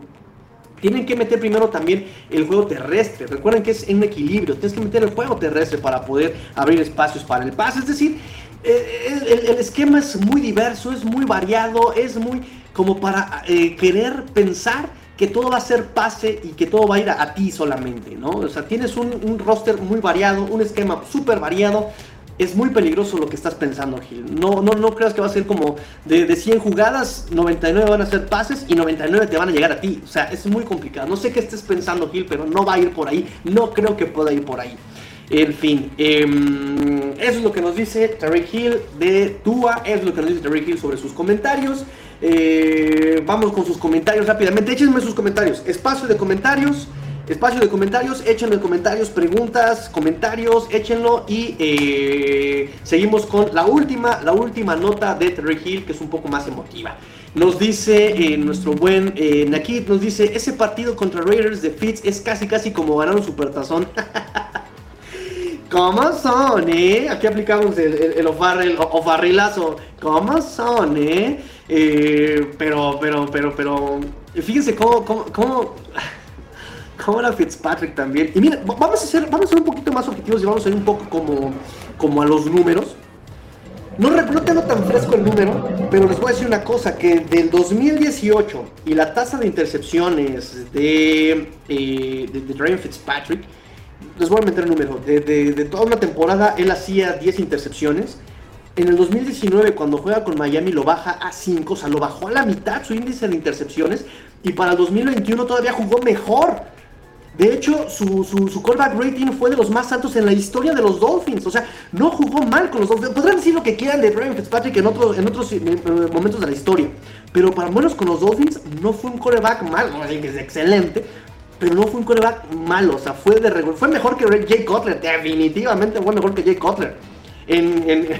tienen que meter primero también el juego terrestre. Recuerden que es en equilibrio. Tienes que meter el juego terrestre para poder abrir espacios para el pase. Es decir, eh, el, esquema es muy diverso, es muy variado, es muy como para eh, querer pensar que todo va a ser pase y que todo va a ir a, ti solamente, ¿no? O sea, tienes un, un roster muy variado, un esquema súper variado, es muy peligroso lo que estás pensando, Gil. No, no, no creas que va a ser como de, de 100 jugadas, 99 van a ser pases y 99 te van a llegar a ti. O sea, es muy complicado. No sé qué estés pensando, Gil, pero no va a ir por ahí. No creo que pueda ir por ahí. En fin, em, eso es lo que nos dice Terry Hill de Tua. Es lo que nos dice Terry Hill sobre sus comentarios. Eh, vamos con sus comentarios rápidamente. Échenme sus comentarios. Espacio de comentarios. Espacio de comentarios, échenlo comentarios, preguntas, comentarios, échenlo y eh, seguimos con la última, la última nota de Terry Hill que es un poco más emotiva. Nos dice eh, nuestro buen eh, Nakid, nos dice, ese partido contra Raiders de Fitz es casi casi como ganar un supertazón. [LAUGHS] ¿Cómo son, eh? Aquí aplicamos el, el, el ofarrilazo. ¿Cómo son, eh? eh? Pero, pero, pero, pero... Fíjense cómo, cómo, cómo, cómo era Fitzpatrick también. Y mira, vamos a, ser, vamos a ser un poquito más objetivos y vamos a ir un poco como, como a los números. No, no tengo tan fresco el número, pero les voy a decir una cosa, que del 2018 y la tasa de intercepciones de, eh, de, de Fitzpatrick les voy a meter el número. De, toda una temporada él hacía 10 intercepciones. En el 2019, cuando juega con Miami, lo baja a 5, o sea, lo bajó a la mitad su índice de intercepciones. Y para el 2021 todavía jugó mejor. De hecho, su, su, callback rating fue de los más altos en la historia de los Dolphins. O sea, no jugó mal con los Dolphins. Podrán decir lo que quieran de Brian Fitzpatrick en, otro, en otros eh, momentos de la historia. Pero para menos con los Dolphins no fue un quarterback mal. Es excelente pero no fue un coreback malo, o sea, fue de Fue mejor que Jay Cutler, definitivamente fue mejor que Jay Cutler. En, [LAUGHS]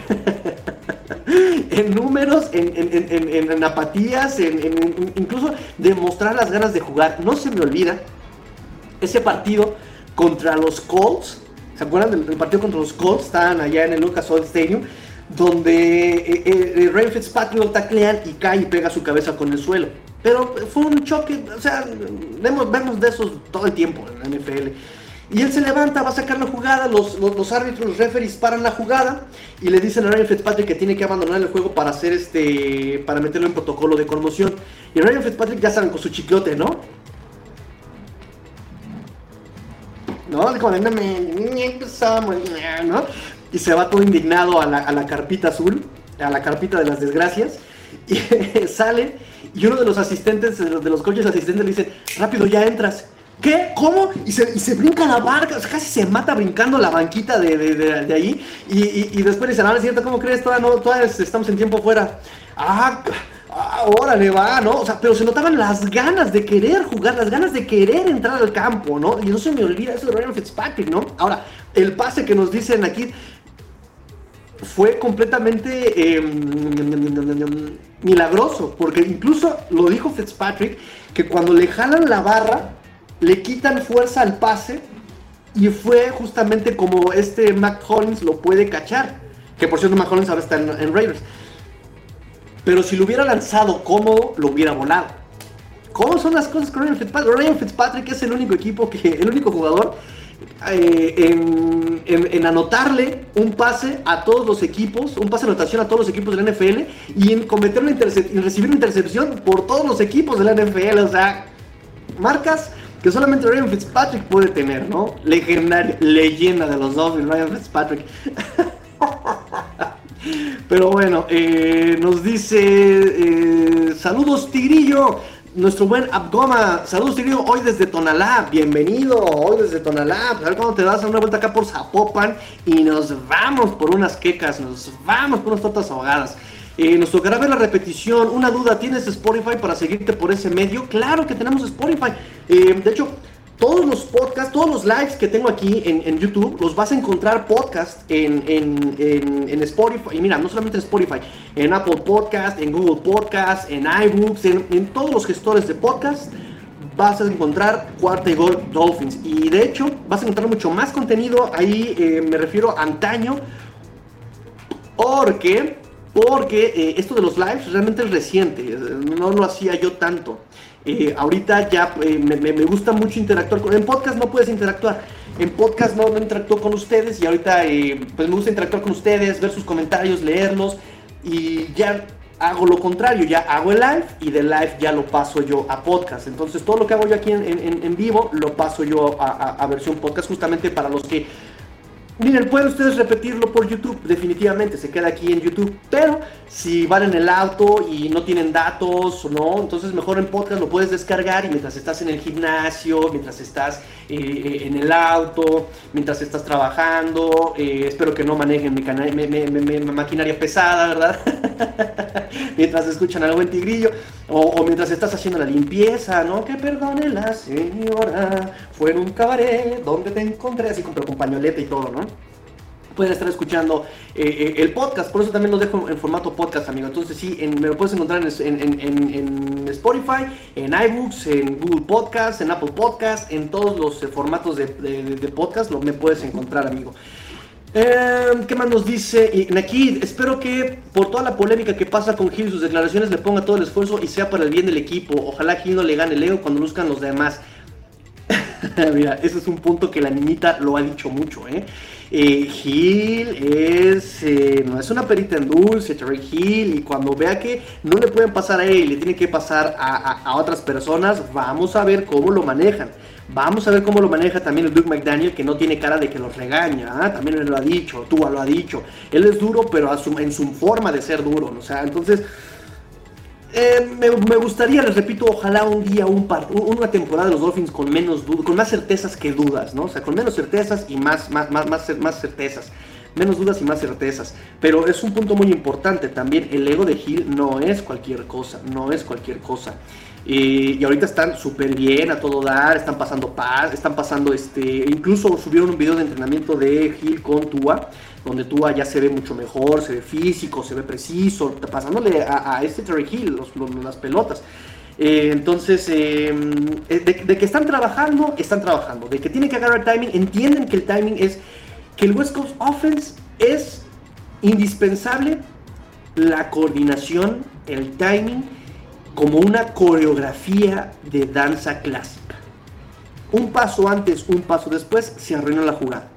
en, números, en, en apatías, incluso demostrar las ganas de jugar. No se me olvida ese partido contra los Colts. ¿Se acuerdan del, partido contra los Colts? Estaban allá en el Lucas Oil Stadium donde eh, eh, eh Ray Fitzpatrick lo taclean y cae y pega su cabeza con el suelo. Pero fue un choque, o sea, vemos, vemos de esos todo el tiempo en la NFL. Y él se levanta, va a sacar la jugada, los, árbitros, los referees paran la jugada y le dicen a Ryan Fitzpatrick que tiene que abandonar el juego para hacer este, para meterlo en protocolo de conmoción. Y Ryan Fitzpatrick ya saben con su chiclote, ¿no? ¿No? ¿no? Y se va todo indignado a la, a la carpita azul, a la carpita de las desgracias. Y [LAUGHS] sale y uno de los asistentes, de los, coches asistentes le dice, rápido, ya entras. ¿Qué? ¿Cómo? Y se, se brinca la barca, casi se mata brincando la banquita de, de, de, ahí. Y, y, y, después dice, no, es cierto, ¿cómo crees? Todavía, no, todavía estamos en tiempo fuera. Ah, ah, órale, va, ¿no? O sea, pero se notaban las ganas de querer jugar, las ganas de querer entrar al campo, ¿no? Y no se me olvida eso de Ryan Fitzpatrick, ¿no? Ahora, el pase que nos dicen aquí fue completamente eh, milagroso, porque incluso lo dijo Fitzpatrick, que cuando le jalan la barra, le quitan fuerza al pase y fue justamente como este Mac Hollins lo puede cachar, que por cierto Mac Hollins ahora está en, Raiders. Pero si lo hubiera lanzado cómodo, lo hubiera volado. ¿Cómo son las cosas con Ryan Fitzpatrick? Ryan Fitzpatrick es el único equipo que, el único jugador eh, en, anotarle un pase a todos los equipos, un pase de anotación a todos los equipos de la NFL y en cometer una y recibir una intercepción por todos los equipos de la NFL. O sea, marcas que solamente Ryan Fitzpatrick puede tener, ¿no? Legendaria, leyenda de los Dolphins, Ryan Fitzpatrick. [LAUGHS] Pero bueno, eh, nos dice, eh, saludos Tigrillo, nuestro buen Abgoma. Saludos, querido. Hoy desde Tonalá. Bienvenido. Hoy desde Tonalá. A ver cuándo te das una vuelta acá por Zapopan. Y nos vamos por unas quecas. Nos vamos por unas tortas ahogadas. Eh, nos tocará ver la repetición. Una duda: ¿tienes Spotify para seguirte por ese medio? Claro que tenemos Spotify. De hecho, todos los podcasts, todos los lives que tengo aquí en, YouTube, los vas a encontrar podcast en, en, Spotify. Y mira, no solamente en Spotify, en Apple Podcast, en Google Podcast, en iBooks, en, todos los gestores de podcast. Vas a encontrar Cuarta y Gol Dolphins. Y de hecho, vas a encontrar mucho más contenido. Ahí eh, me refiero a antaño. Porque, porque eh, esto de los lives realmente es reciente. No lo hacía yo tanto. Eh, ahorita ya eh, me, gusta mucho interactuar con... En podcast no puedes interactuar. En podcast no, no interactúo con ustedes y ahorita eh, pues me gusta interactuar con ustedes, ver sus comentarios, leerlos y ya hago lo contrario, ya hago el live y de live ya lo paso yo a podcast. Entonces todo lo que hago yo aquí en, vivo lo paso yo a versión podcast justamente para los que Miren, pueden ustedes repetirlo por YouTube, definitivamente se queda aquí en YouTube, pero si van en el auto y no tienen datos o no, entonces mejor en podcast lo puedes descargar y mientras estás en el gimnasio, mientras estás eh, en el auto, mientras estás trabajando, eh, espero que no manejen mi, maquinaria pesada, ¿verdad? [LAUGHS] mientras escuchan al buen tigrillo. O, mientras estás haciendo la limpieza, ¿no? Que perdone la señora, fue en un cabaret donde te encontré, así con, con pañoleta y todo, ¿no? pueden estar escuchando eh, eh, el podcast. Por eso también lo dejo en formato podcast, amigo. Entonces, sí, me lo puedes encontrar en, Spotify, en iBooks, en Google Podcast, en Apple Podcast, en todos los eh, formatos de, podcast, lo me puedes encontrar, amigo. ¿Qué más nos dice? Aquí espero que por toda la polémica que pasa con Gil sus declaraciones le ponga todo el esfuerzo y sea para el bien del equipo. Ojalá Gil no le gane el ego cuando luzcan los demás. [LAUGHS] Mira, ese es un punto que la niñita lo ha dicho mucho, ¿eh? Eh, Gil es, eh, no es una perita en dulce, Terry Hill, y cuando vea que no le pueden pasar a él, le tiene que pasar a, otras personas, vamos a ver cómo lo manejan. Vamos a ver cómo lo maneja también el Duke McDaniel, que no tiene cara de que los regaña. ¿ah? También él lo ha dicho, tú lo ha dicho. Él es duro, pero en su forma de ser duro. O sea, entonces eh, me, gustaría, les repito, ojalá un día, un par, una temporada de los Dolphins con menos con más certezas que dudas, ¿no? O sea, con menos certezas y más, más, más, más, más certezas. Menos dudas y más certezas. Pero es un punto muy importante también. El ego de Hill no es cualquier cosa. No es cualquier cosa. Y ahorita están súper bien a todo dar. Están pasando paz. Están pasando este. Incluso subieron un video de entrenamiento de Hill con Tua donde Tua ya se ve mucho mejor, se ve físico, se ve preciso, pasándole a, este Terry Hill las pelotas. Eh, entonces, em, eh, de, que están trabajando, están trabajando. De que tienen que agarrar timing, entienden que el timing es que el West Coast Offense es indispensable la coordinación, el timing, como una coreografía de danza clásica. Un paso antes, un paso después, se arruina la jugada.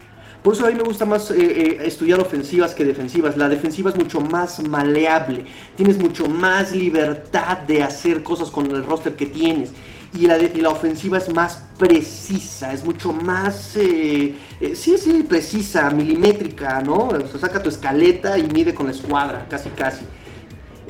Por eso a mí me gusta más eh, eh, estudiar ofensivas que defensivas. La defensiva es mucho más maleable. Tienes mucho más libertad de hacer cosas con el roster que tienes. Y la, la ofensiva es más precisa, es mucho más, eh, sí, sí, precisa, milimétrica, ¿no? Saca tu escaleta y mide con la escuadra, casi, casi.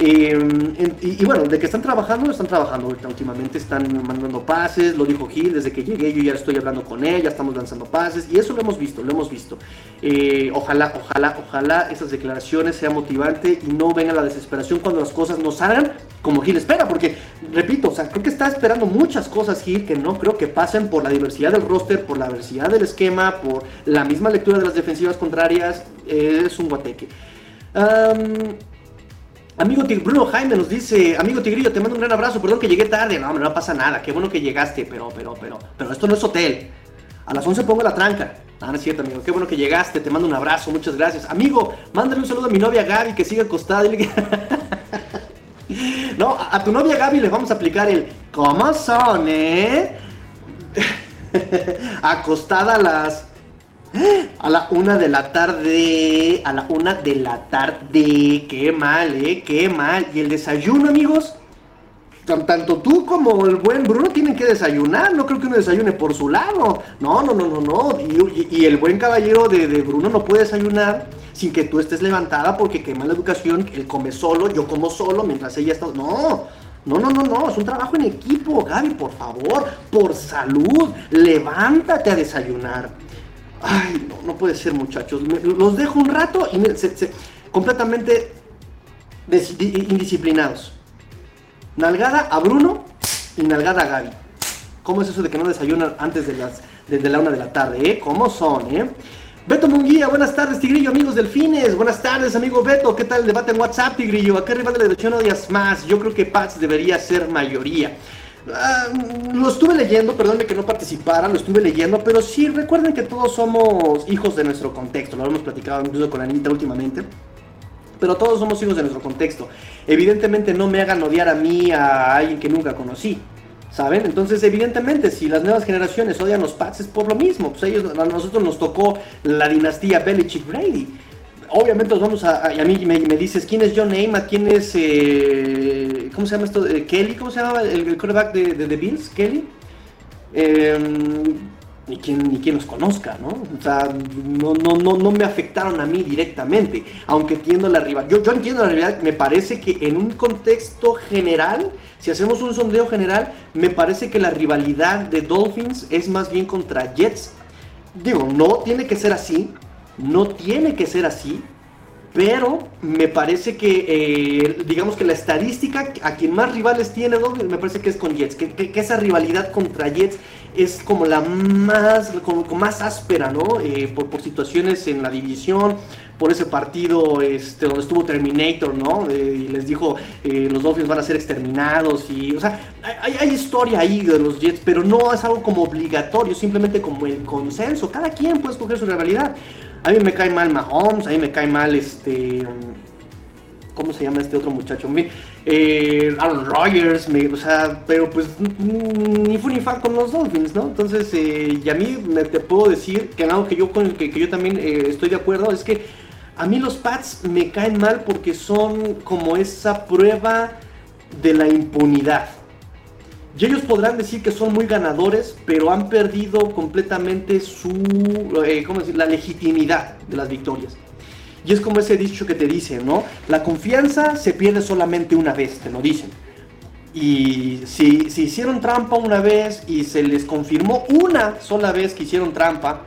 Em, y, bueno, de que están trabajando, están trabajando últimamente, están mandando pases, lo dijo Gil, desde que llegué yo ya estoy hablando con ella, estamos lanzando pases, y eso lo hemos visto, lo hemos visto. Eh, ojalá, ojalá, ojalá esas declaraciones sean motivantes y no venga la desesperación cuando las cosas no salgan como Gil espera, porque, repito, o sea, creo que está esperando muchas cosas Gil que no creo que pasen por la diversidad del roster, por la diversidad del esquema, por la misma lectura de las defensivas contrarias, es un guateque. Amigo Bruno Jaime nos dice, amigo Tigrillo, te mando un gran abrazo, perdón que llegué tarde. No, no pasa nada, qué bueno que llegaste, pero, pero, pero, pero esto no es hotel. A las 11 pongo la tranca. Ah, no es cierto, amigo, qué bueno que llegaste, te mando un abrazo, muchas gracias. Amigo, mándale un saludo a mi novia Gaby que sigue acostada. [LAUGHS] no, a tu novia Gaby le vamos a aplicar el ¿Cómo son, eh? [LAUGHS] acostada a las [GASPS] a la una de la tarde. A la una de la tarde. Qué mal, eh. Qué mal. Y el desayuno, amigos. Tanto tú como el buen Bruno tienen que desayunar. No creo que uno desayune por su lado. No, no, no, no, no. Y, el buen caballero de, Bruno no puede desayunar sin que tú estés levantada porque quema la educación. Él come solo, yo como solo mientras ella está. No. No, no, no, no, es un trabajo en equipo, Gaby, por favor, por salud, levántate a desayunar. Ay, no, no puede ser, muchachos. los dejo un rato y completamente indisciplinados. Nalgada a Bruno y nalgada a Gaby. ¿Cómo es eso de que no desayunan antes de las desde la una de la tarde, eh? ¿Cómo son, eh? Beto Munguía, buenas tardes, Tigrillo, amigos delfines. Buenas tardes, amigo Beto. ¿Qué tal el debate en WhatsApp, Tigrillo? ¿A qué rival de la dirección odias más? Yo creo que Pats debería ser mayoría. Ah, lo estuve leyendo, perdónme que no participara, lo estuve leyendo, pero sí, recuerden que todos somos hijos de nuestro contexto, lo hemos platicado incluso con Anita últimamente, pero todos somos hijos de nuestro contexto. Evidentemente no me hagan odiar a mí, a alguien que nunca conocí, ¿saben? Entonces, evidentemente, si las nuevas generaciones odian los Pats es por lo mismo, pues ellos, a nosotros nos tocó la dinastía Belichick-Brady obviamente nos vamos a, a mí me, me, dices, ¿quién es John Neymar? ¿Quién es, eh, ¿cómo se llama esto? Eh, Kelly, ¿cómo se llama el, el de, de, Bills? Kelly. Eh, ni quien, ni los conozca, ¿no? O sea, no, no, no, no me afectaron a mí directamente, aunque entiendo la rivalidad. Yo, yo entiendo la rivalidad, me parece que en un contexto general, si hacemos un sondeo general, me parece que la rivalidad de Dolphins es más bien contra Jets. Digo, no tiene que ser así, no tiene que ser así, pero me parece que, eh, digamos que la estadística, a quien más rivales tiene, me parece que es con Jets, que, esa rivalidad contra Jets es como la más, como, más áspera, ¿no? Eh, por, situaciones en la división, por ese partido este, donde estuvo Terminator, ¿no? y les dijo, eh, los Dolphins van a ser exterminados, y, o sea, hay, hay, historia ahí de los Jets, pero no es algo como obligatorio, simplemente como el consenso, cada quien puede escoger su rivalidad. A mí me cae mal Mahomes, a mí me cae mal este. ¿Cómo se llama este otro muchacho? Eh, Aaron Rodgers, o sea, pero pues ni fue ni fan con los Dolphins, ¿no? Entonces, eh, y a mí me, te puedo decir que algo que yo, con, que, que yo también eh, estoy de acuerdo es que a mí los Pats me caen mal porque son como esa prueba de la impunidad. Y ellos podrán decir que son muy ganadores, pero han perdido completamente su, eh, ¿cómo decir? la legitimidad de las victorias. Y es como ese dicho que te dice, ¿no? La confianza se pierde solamente una vez, te lo dicen. Y si, si hicieron trampa una vez y se les confirmó una sola vez que hicieron trampa,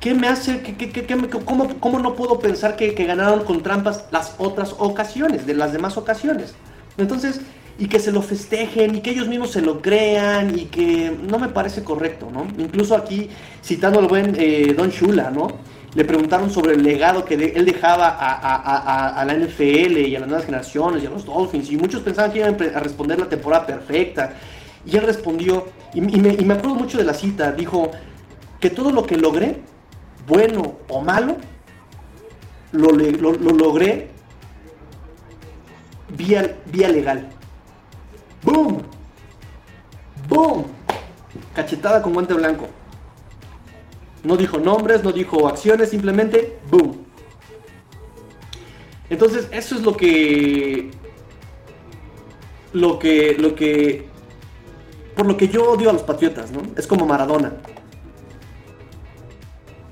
¿qué me hace, qué, qué, qué, cómo, cómo, no puedo pensar que, que ganaron con trampas las otras ocasiones, de las demás ocasiones? Entonces, y que se lo festejen y que ellos mismos se lo crean y que no me parece correcto, ¿no? Incluso aquí, citando al buen eh, Don Shula, ¿no? Le preguntaron sobre el legado que él dejaba a, la NFL y a las nuevas generaciones y a los Dolphins y muchos pensaban que iban a responder la temporada perfecta y él respondió, y, me, me acuerdo mucho de la cita, dijo que todo lo que logré, bueno o malo, lo, lo, lo logré vía, vía legal. ¡Boom! ¡Boom! Cachetada con guante blanco. No dijo nombres, no dijo acciones, simplemente ¡boom! Entonces, eso es lo que. Lo que. Lo que. Por lo que yo odio a los patriotas, ¿no? Es como Maradona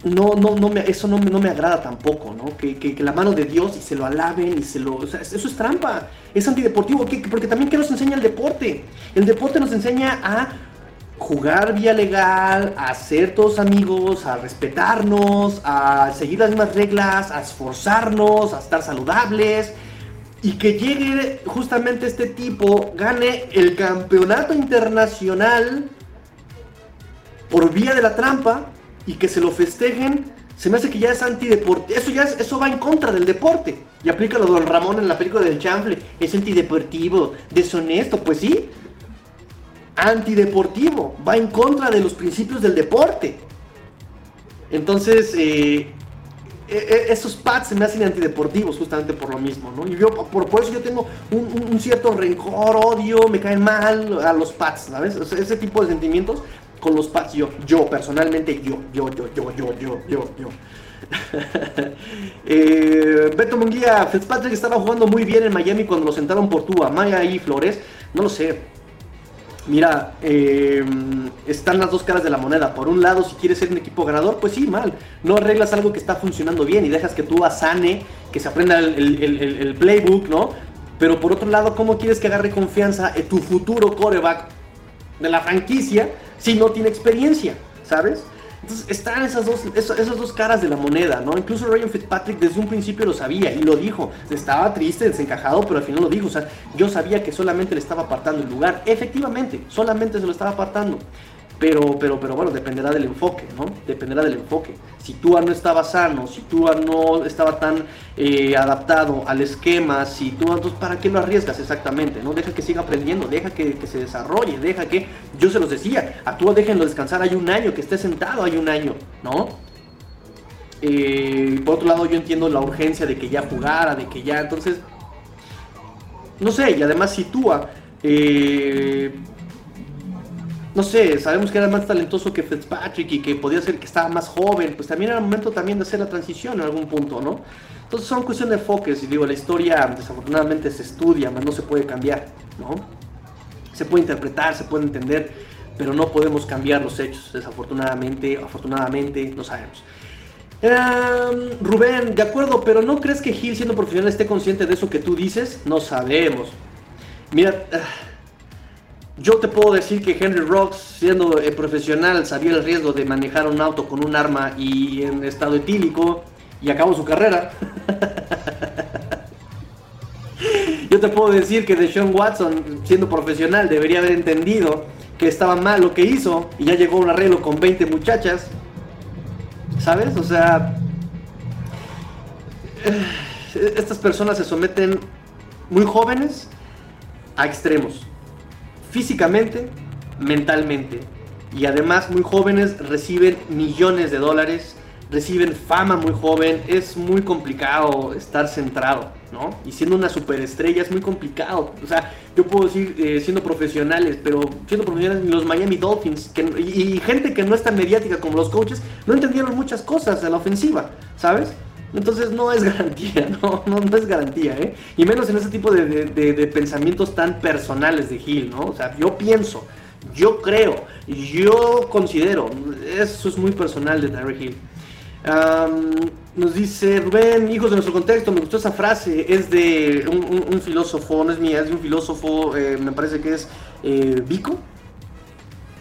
no, no, no me, eso no, no, me agrada tampoco, ¿no? Que, la mano de Dios y se lo alaben y se lo... O sea, eso es trampa, es antideportivo, porque también ¿qué nos enseña el deporte? El deporte nos enseña a jugar vía legal, a ser todos amigos, a respetarnos, a seguir las mismas reglas, a esforzarnos, a estar saludables. Y que llegue justamente este tipo, gane el campeonato internacional por vía de la trampa y que se lo festejen, se me hace que ya es antideporte. Eso ya es, eso va en contra del deporte. Y aplica lo de Don Ramón en la película del chanfle. Es antideportivo, deshonesto, pues sí. Antideportivo, va en contra de los principios del deporte. Entonces, eh, e, e, esos pads se me hacen antideportivos justamente por lo mismo, ¿no? Y por, eso yo tengo un, cierto rencor, odio, me caen mal a los pads, ¿sabes? ese tipo de sentimientos con los Pats, yo, yo, personalmente, yo, yo, yo, yo, yo, yo, yo, yo. [LAUGHS] eh, Beto Munguía, Fitzpatrick estaba jugando muy bien en Miami cuando lo sentaron por tú, Maya y Flores, no lo sé. Mira, eh, están las dos caras de la moneda. Por un lado, si quieres ser un equipo ganador, pues sí, mal. No arreglas algo que está funcionando bien y dejas que tú asane, que se aprenda el, el playbook, ¿no? Pero por otro lado, ¿cómo quieres que agarre confianza en tu futuro coreback de la franquicia si no tiene experiencia, ¿sabes? Entonces están esas dos, esas, dos caras de la moneda, ¿no? Incluso Ryan Fitzpatrick desde un principio lo sabía y lo dijo. Estaba triste, desencajado, pero al final lo dijo. O sea, yo sabía que solamente le estaba apartando el lugar. Efectivamente, solamente se lo estaba apartando. Pero, pero, pero bueno, dependerá del enfoque, ¿no? Dependerá del enfoque. Si Tua no estaba sano, si Tua no estaba tan eh, adaptado al esquema, si tú entonces, ¿para qué lo arriesgas exactamente? ¿No? Deja que siga aprendiendo, deja que, se desarrolle, deja que, yo se los decía, a Tua déjenlo descansar, hay un año, que esté sentado, hay un año, ¿no? Eh, por otro lado, yo entiendo la urgencia de que ya jugara, de que ya, entonces, no sé, y además si Tua... Eh, no sé, sabemos que era más talentoso que Fitzpatrick y que podía ser que estaba más joven, pues también era el momento también de hacer la transición en algún punto, ¿no? Entonces son cuestiones de enfoques y digo, la historia desafortunadamente se estudia, más no se puede cambiar, ¿no? Se puede interpretar, se puede entender, pero no podemos cambiar los hechos, desafortunadamente, afortunadamente, no sabemos. Em, Rubén, de acuerdo, pero ¿no crees que Gil siendo profesional esté consciente de eso que tú dices? No sabemos. Mira... Ah, yo te puedo decir que Henry Rocks, siendo eh, profesional, sabía el riesgo de manejar un auto con un arma y en estado etílico y acabó su carrera. [LAUGHS] Yo te puedo decir que Deshaun Watson, siendo profesional, debería haber entendido que estaba mal lo que hizo y ya llegó a un arreglo con 20 muchachas. ¿Sabes? O sea, eh, estas personas se someten muy jóvenes a extremos, físicamente, mentalmente, y además muy jóvenes reciben millones de dólares reciben fama muy joven, es muy complicado estar centrado, ¿no? Y siendo una superestrella es muy complicado. O sea, yo puedo decir eh, siendo profesionales, pero siendo profesionales los Miami Dolphins y, gente que no es tan mediática como los coaches, no entendieron muchas cosas de la ofensiva, ¿sabes? Entonces no es [LAUGHS] garantía, no, no, es garantía, ¿eh? Y menos en ese tipo de, de pensamientos tan personales de Hill, ¿no? O sea, yo pienso, yo creo, yo considero, eso es muy personal de Tyreek Hill nos dice Rubén, hijos de nuestro contexto, me gustó esa frase, es de un, filósofo, no es mía, es de un filósofo, eh, me parece que es eh, Vico.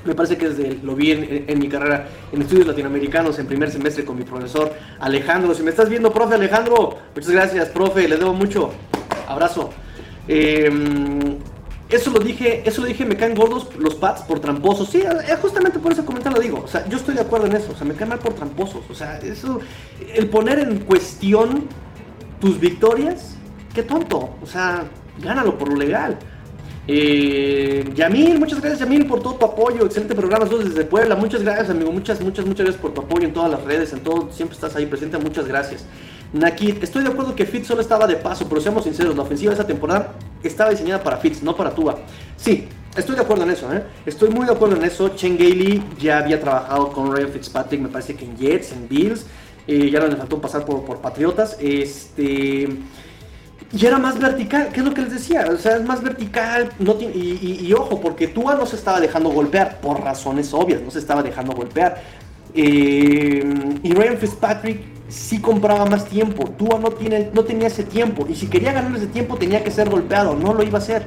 Me parece que es lo vi en, mi carrera en estudios latinoamericanos en primer semestre con mi profesor Alejandro. Si me estás viendo, profe Alejandro, muchas gracias, profe, le debo mucho. Abrazo. Eh, eso lo dije, eso lo dije, me caen gordos los pads por tramposos. Sí, eh, justamente por ese comentario lo digo. O sea, yo estoy de acuerdo en eso. O sea, me caen mal por tramposos. O sea, eso, el poner en cuestión tus victorias, qué tonto. O sea, gánalo por lo legal. Eh, Yamil, muchas gracias Yamil por todo tu apoyo, excelente programa, todos desde Puebla, muchas gracias amigo, muchas, muchas, muchas gracias por tu apoyo en todas las redes, en todo, siempre estás ahí presente, muchas gracias. Nakit, estoy de acuerdo que Fitz solo estaba de paso, pero seamos sinceros, la ofensiva de esa temporada estaba diseñada para Fitz, no para Tua. Sí, estoy de acuerdo en eso, ¿eh? Estoy muy de acuerdo en eso. Chen Gailey ya había trabajado con Ryan Fitzpatrick, me parece que en Jets, en Bills. Eh, ya no le faltó pasar por, por Patriotas. Este. Y era más vertical, ¿qué es lo que les decía? O sea, es más vertical, no y, ojo, porque Tua no se estaba dejando golpear, por razones obvias, no se estaba dejando golpear. Eh, y Ryan Fitzpatrick sí compraba más tiempo. Tua no, tiene, no tenía ese tiempo. Y si quería ganar ese tiempo tenía que ser golpeado. No lo iba a hacer.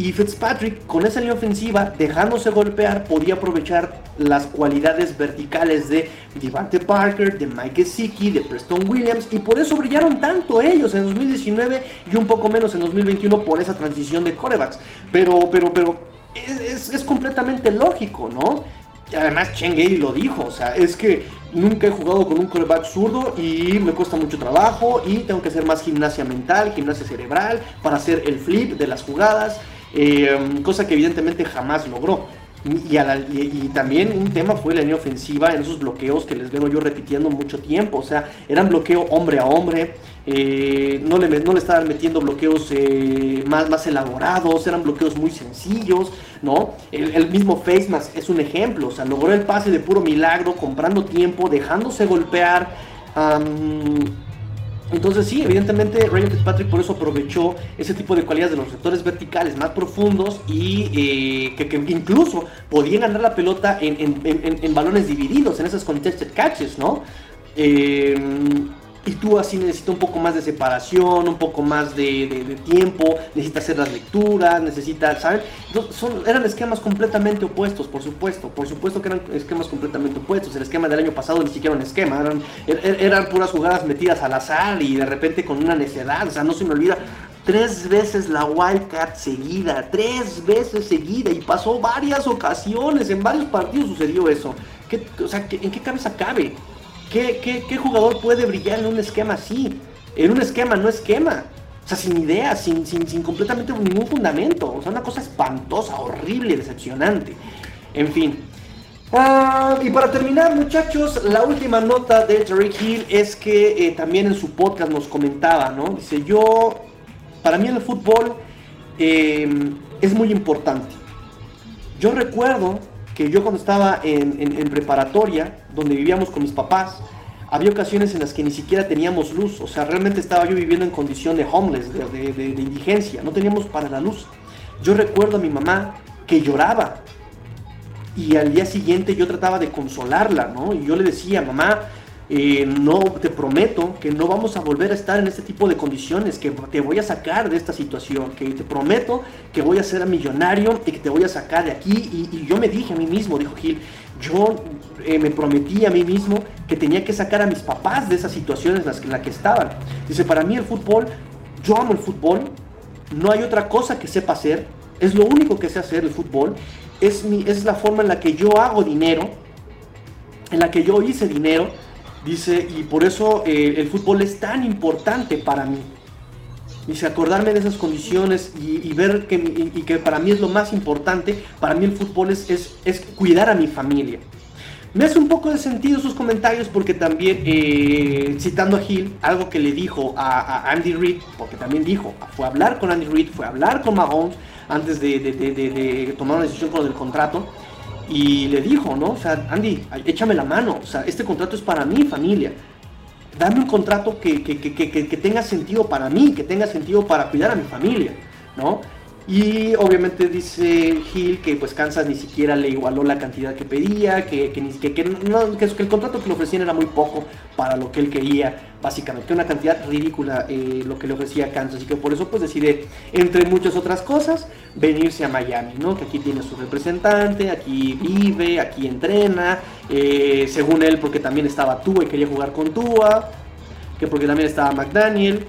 Y Fitzpatrick, con esa línea ofensiva, dejándose golpear, podía aprovechar las cualidades verticales de Devante Parker, de Mike Gesicki, de Preston Williams. Y por eso brillaron tanto ellos en 2019 y un poco menos en 2021 por esa transición de corebacks. Pero, pero, pero es, es completamente lógico, ¿no? Y además Chengay lo dijo, o sea, es que nunca he jugado con un coreback zurdo y me cuesta mucho trabajo y tengo que hacer más gimnasia mental, gimnasia cerebral para hacer el flip de las jugadas, eh, cosa que evidentemente jamás logró. Y, también un tema fue la línea ofensiva en esos bloqueos que les vengo yo repitiendo mucho tiempo. O sea, eran bloqueo hombre a hombre. Eh, no, le, no le estaban metiendo bloqueos eh, más, más elaborados. Eran bloqueos muy sencillos. ¿no? El, mismo Face es un ejemplo. O sea, logró el pase de puro milagro, comprando tiempo, dejándose golpear. Entonces sí, evidentemente Ryan Fitzpatrick por eso aprovechó ese tipo de cualidades de los receptores verticales más profundos y eh, que, incluso podían ganar la pelota en, balones divididos, en esas contested catches, ¿no? Eh, y tú así necesitas un poco más de separación, un poco más de, tiempo, necesitas hacer las lecturas, necesitas, ¿saben? Son, eran esquemas completamente opuestos, por supuesto, por supuesto que eran esquemas completamente opuestos. El esquema del año pasado ni siquiera un esquema, eran, er, er, puras jugadas metidas al azar y de repente con una necedad, o sea, no se me olvida. Tres veces la Wildcat seguida, tres veces seguida y pasó varias ocasiones, en varios partidos sucedió eso. ¿Qué, o sea, ¿en qué cabeza cabe? ¿Qué, jugador puede brillar en un esquema así? En un esquema, no esquema. O sea, sin idea, sin, completamente ningún fundamento. O sea, una cosa espantosa, horrible, decepcionante. En fin. Ah, y para terminar, muchachos, la última nota de Tariq Hill es que eh, también en su podcast nos comentaba, ¿no? Dice, yo, para mí el fútbol em, es muy importante. Yo recuerdo que yo cuando estaba en, preparatoria, donde vivíamos con mis papás, había ocasiones en las que ni siquiera teníamos luz, o sea, realmente estaba yo viviendo en condición de homeless, de, indigencia, no teníamos para la luz. Yo recuerdo a mi mamá que lloraba y al día siguiente yo trataba de consolarla, ¿no? Y yo le decía, mamá, eh, no te prometo que no vamos a volver a estar en este tipo de condiciones, que te voy a sacar de esta situación, que te prometo que voy a ser millonario y que te voy a sacar de aquí. Y, yo me dije a mí mismo, dijo Gil, yo eh, me prometí a mí mismo que tenía que sacar a mis papás de esas situaciones en las, en las que estaban. Dice, para mí el fútbol, yo amo el fútbol, no hay otra cosa que sepa hacer, es lo único que sé hacer el fútbol, es, mi, es la forma en la que yo hago dinero, en la que yo hice dinero Dice, y por eso eh, el fútbol es tan importante para mí. Dice, acordarme de esas condiciones y, ver que, y, que para mí es lo más importante, para mí el fútbol es, es, cuidar a mi familia. Me hace un poco de sentido sus comentarios porque también, eh, citando a Gil, algo que le dijo a, Andy Reid, porque también dijo, fue a hablar con Andy Reid, fue a hablar con Mahomes antes de, de, de tomar una decisión con el contrato, y le dijo, ¿no? O sea, Andy, échame la mano, o sea, este contrato es para mi familia. Dame un contrato que, que, que, que tenga sentido para mí, que tenga sentido para cuidar a mi familia, ¿no? Y obviamente dice Gil que pues Kansas ni siquiera le igualó la cantidad que pedía, que, que, que, que, el contrato que le ofrecían era muy poco para lo que él quería, básicamente una cantidad ridícula eh, lo que le ofrecía Kansas y que por eso pues decide, entre muchas otras cosas, venirse a Miami, ¿no? Que aquí tiene su representante, aquí vive, aquí entrena, eh, según él porque también estaba Tua y quería jugar con Tua, que porque también estaba McDaniel.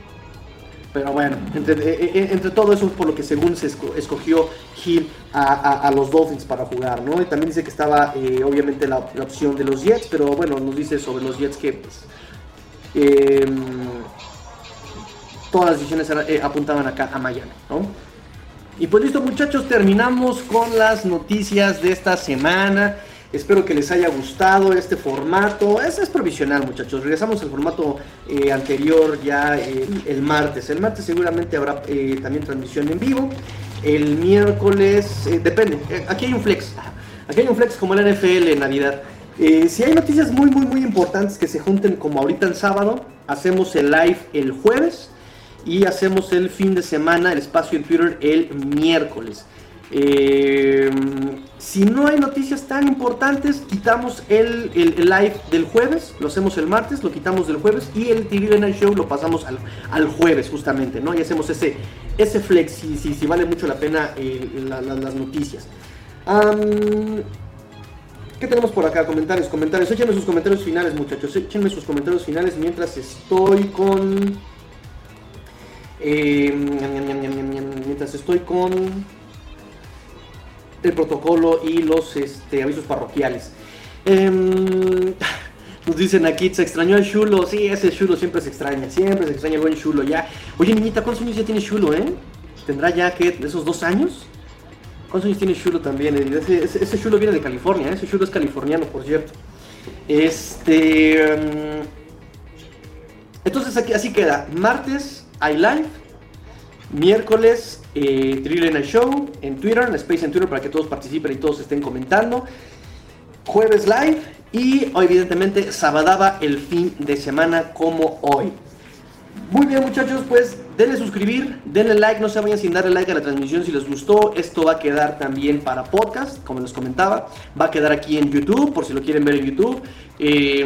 Pero bueno, entre, eh, eh, entre, todo eso es por lo que según se escogió Hill a, los Dolphins para jugar, ¿no? Y también dice que estaba eh, obviamente la, opción de los Jets, pero bueno, nos dice sobre los Jets que pues, em, todas las decisiones apuntaban acá a Miami, ¿no? Y pues listo muchachos, terminamos con las noticias de esta semana. Espero que les haya gustado este formato. Es, provisional, muchachos. Regresamos al formato eh, anterior ya el, martes. El martes seguramente habrá eh, también transmisión en vivo. El miércoles, eh, depende. aquí hay un flex. Aquí hay un flex como la NFL en Navidad. si hay noticias muy, muy, muy importantes que se junten como ahorita en sábado, hacemos el live el jueves y hacemos el fin de semana, el espacio en Twitter el miércoles. Eh, si no hay noticias tan importantes, quitamos el, live del jueves, lo hacemos el martes, lo quitamos del jueves y el TV Night Show lo pasamos al, jueves justamente, ¿no? Y hacemos ese, ese flex, si, si, vale mucho la pena las noticias. ¿Qué tenemos por acá? Comentarios, comentarios. Échenme sus comentarios finales, muchachos. Échenme sus comentarios finales mientras estoy con... Eh, mientras estoy con el protocolo y los este, avisos parroquiales. Em, nos dicen aquí, se extrañó el chulo. Sí, ese chulo siempre se extraña. Siempre se extraña el buen chulo ya. Oye, niñita, ¿cuántos años ya tiene chulo, eh? ¿Tendrá ya que esos dos años? ¿Cuántos años tiene chulo también? Ese, ese, chulo viene de California, ¿eh? ese chulo es californiano, por cierto. Este. Em, entonces aquí así queda. Martes hay live. Miércoles eh, Night Show en Twitter, en Space en Twitter para que todos participen y todos estén comentando. Jueves live y evidentemente sabadaba el fin de semana como hoy. Muy bien muchachos, pues denle suscribir, denle like, no se vayan sin darle like a la transmisión si les gustó. Esto va a quedar también para podcast, como les comentaba. Va a quedar aquí en YouTube, por si lo quieren ver en YouTube. Eh,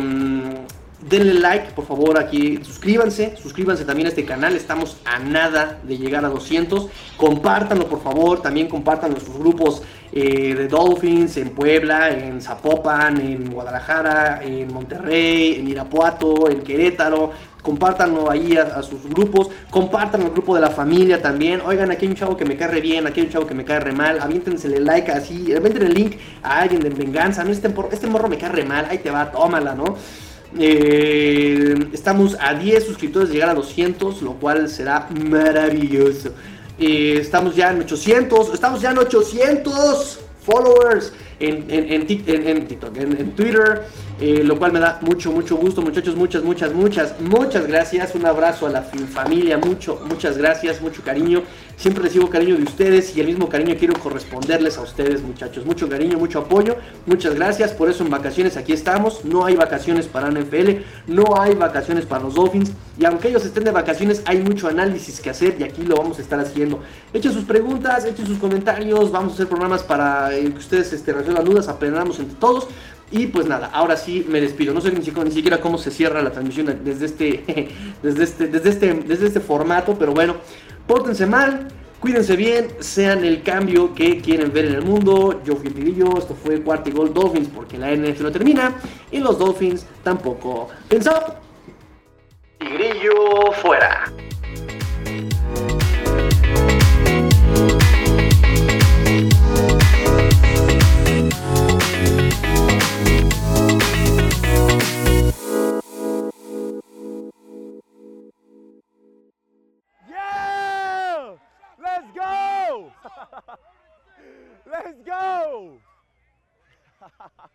denle like, por favor, aquí, suscríbanse, suscríbanse también a este canal, estamos a nada de llegar a 200, compártanlo, por favor, también compartan nuestros grupos eh, de Dolphins en Puebla, en Zapopan, en Guadalajara, en Monterrey, en Irapuato, en Querétaro, compártanlo ahí a, sus grupos, compartan el grupo de la familia también, oigan, aquí hay un chavo que me cae bien, aquí hay un chavo que me cae mal, aviéntensele like así, avienten el link a alguien de venganza, mí este, este morro me cae mal, ahí te va, tómala, ¿no? Eh, estamos a 10 suscriptores llegar a 200, lo cual será maravilloso. Eh, estamos ya en 800, estamos ya en 800 followers en, en, en, TikTok, en, Twitter, eh, lo cual me da mucho, mucho gusto, muchachos, muchas, muchas, muchas, muchas gracias. Un abrazo a la familia, mucho, muchas gracias, mucho cariño. Siempre recibo cariño de ustedes y el mismo cariño quiero corresponderles a ustedes, muchachos. Mucho cariño, mucho apoyo. Muchas gracias. Por eso en vacaciones aquí estamos. No hay vacaciones para NFL, no hay vacaciones para los Dolphins. Y aunque ellos estén de vacaciones, hay mucho análisis que hacer y aquí lo vamos a estar haciendo. Echen sus preguntas, echen sus comentarios. Vamos a hacer programas para eh, que ustedes este, resuelvan dudas, aprendamos entre todos. Y pues nada, ahora sí me despido. No sé ni siquiera, ni siquiera cómo se cierra la transmisión desde este, [LAUGHS] desde este, desde este, desde este formato, pero bueno, pórtense mal. Cuídense bien, sean el cambio que quieren ver en el mundo. Yo fui Pirillo, esto fue Cuarto y Gol Dolphins porque la NFL no termina y los Dolphins tampoco. Pensó. Tigrillo fuera. Let's go! [LAUGHS]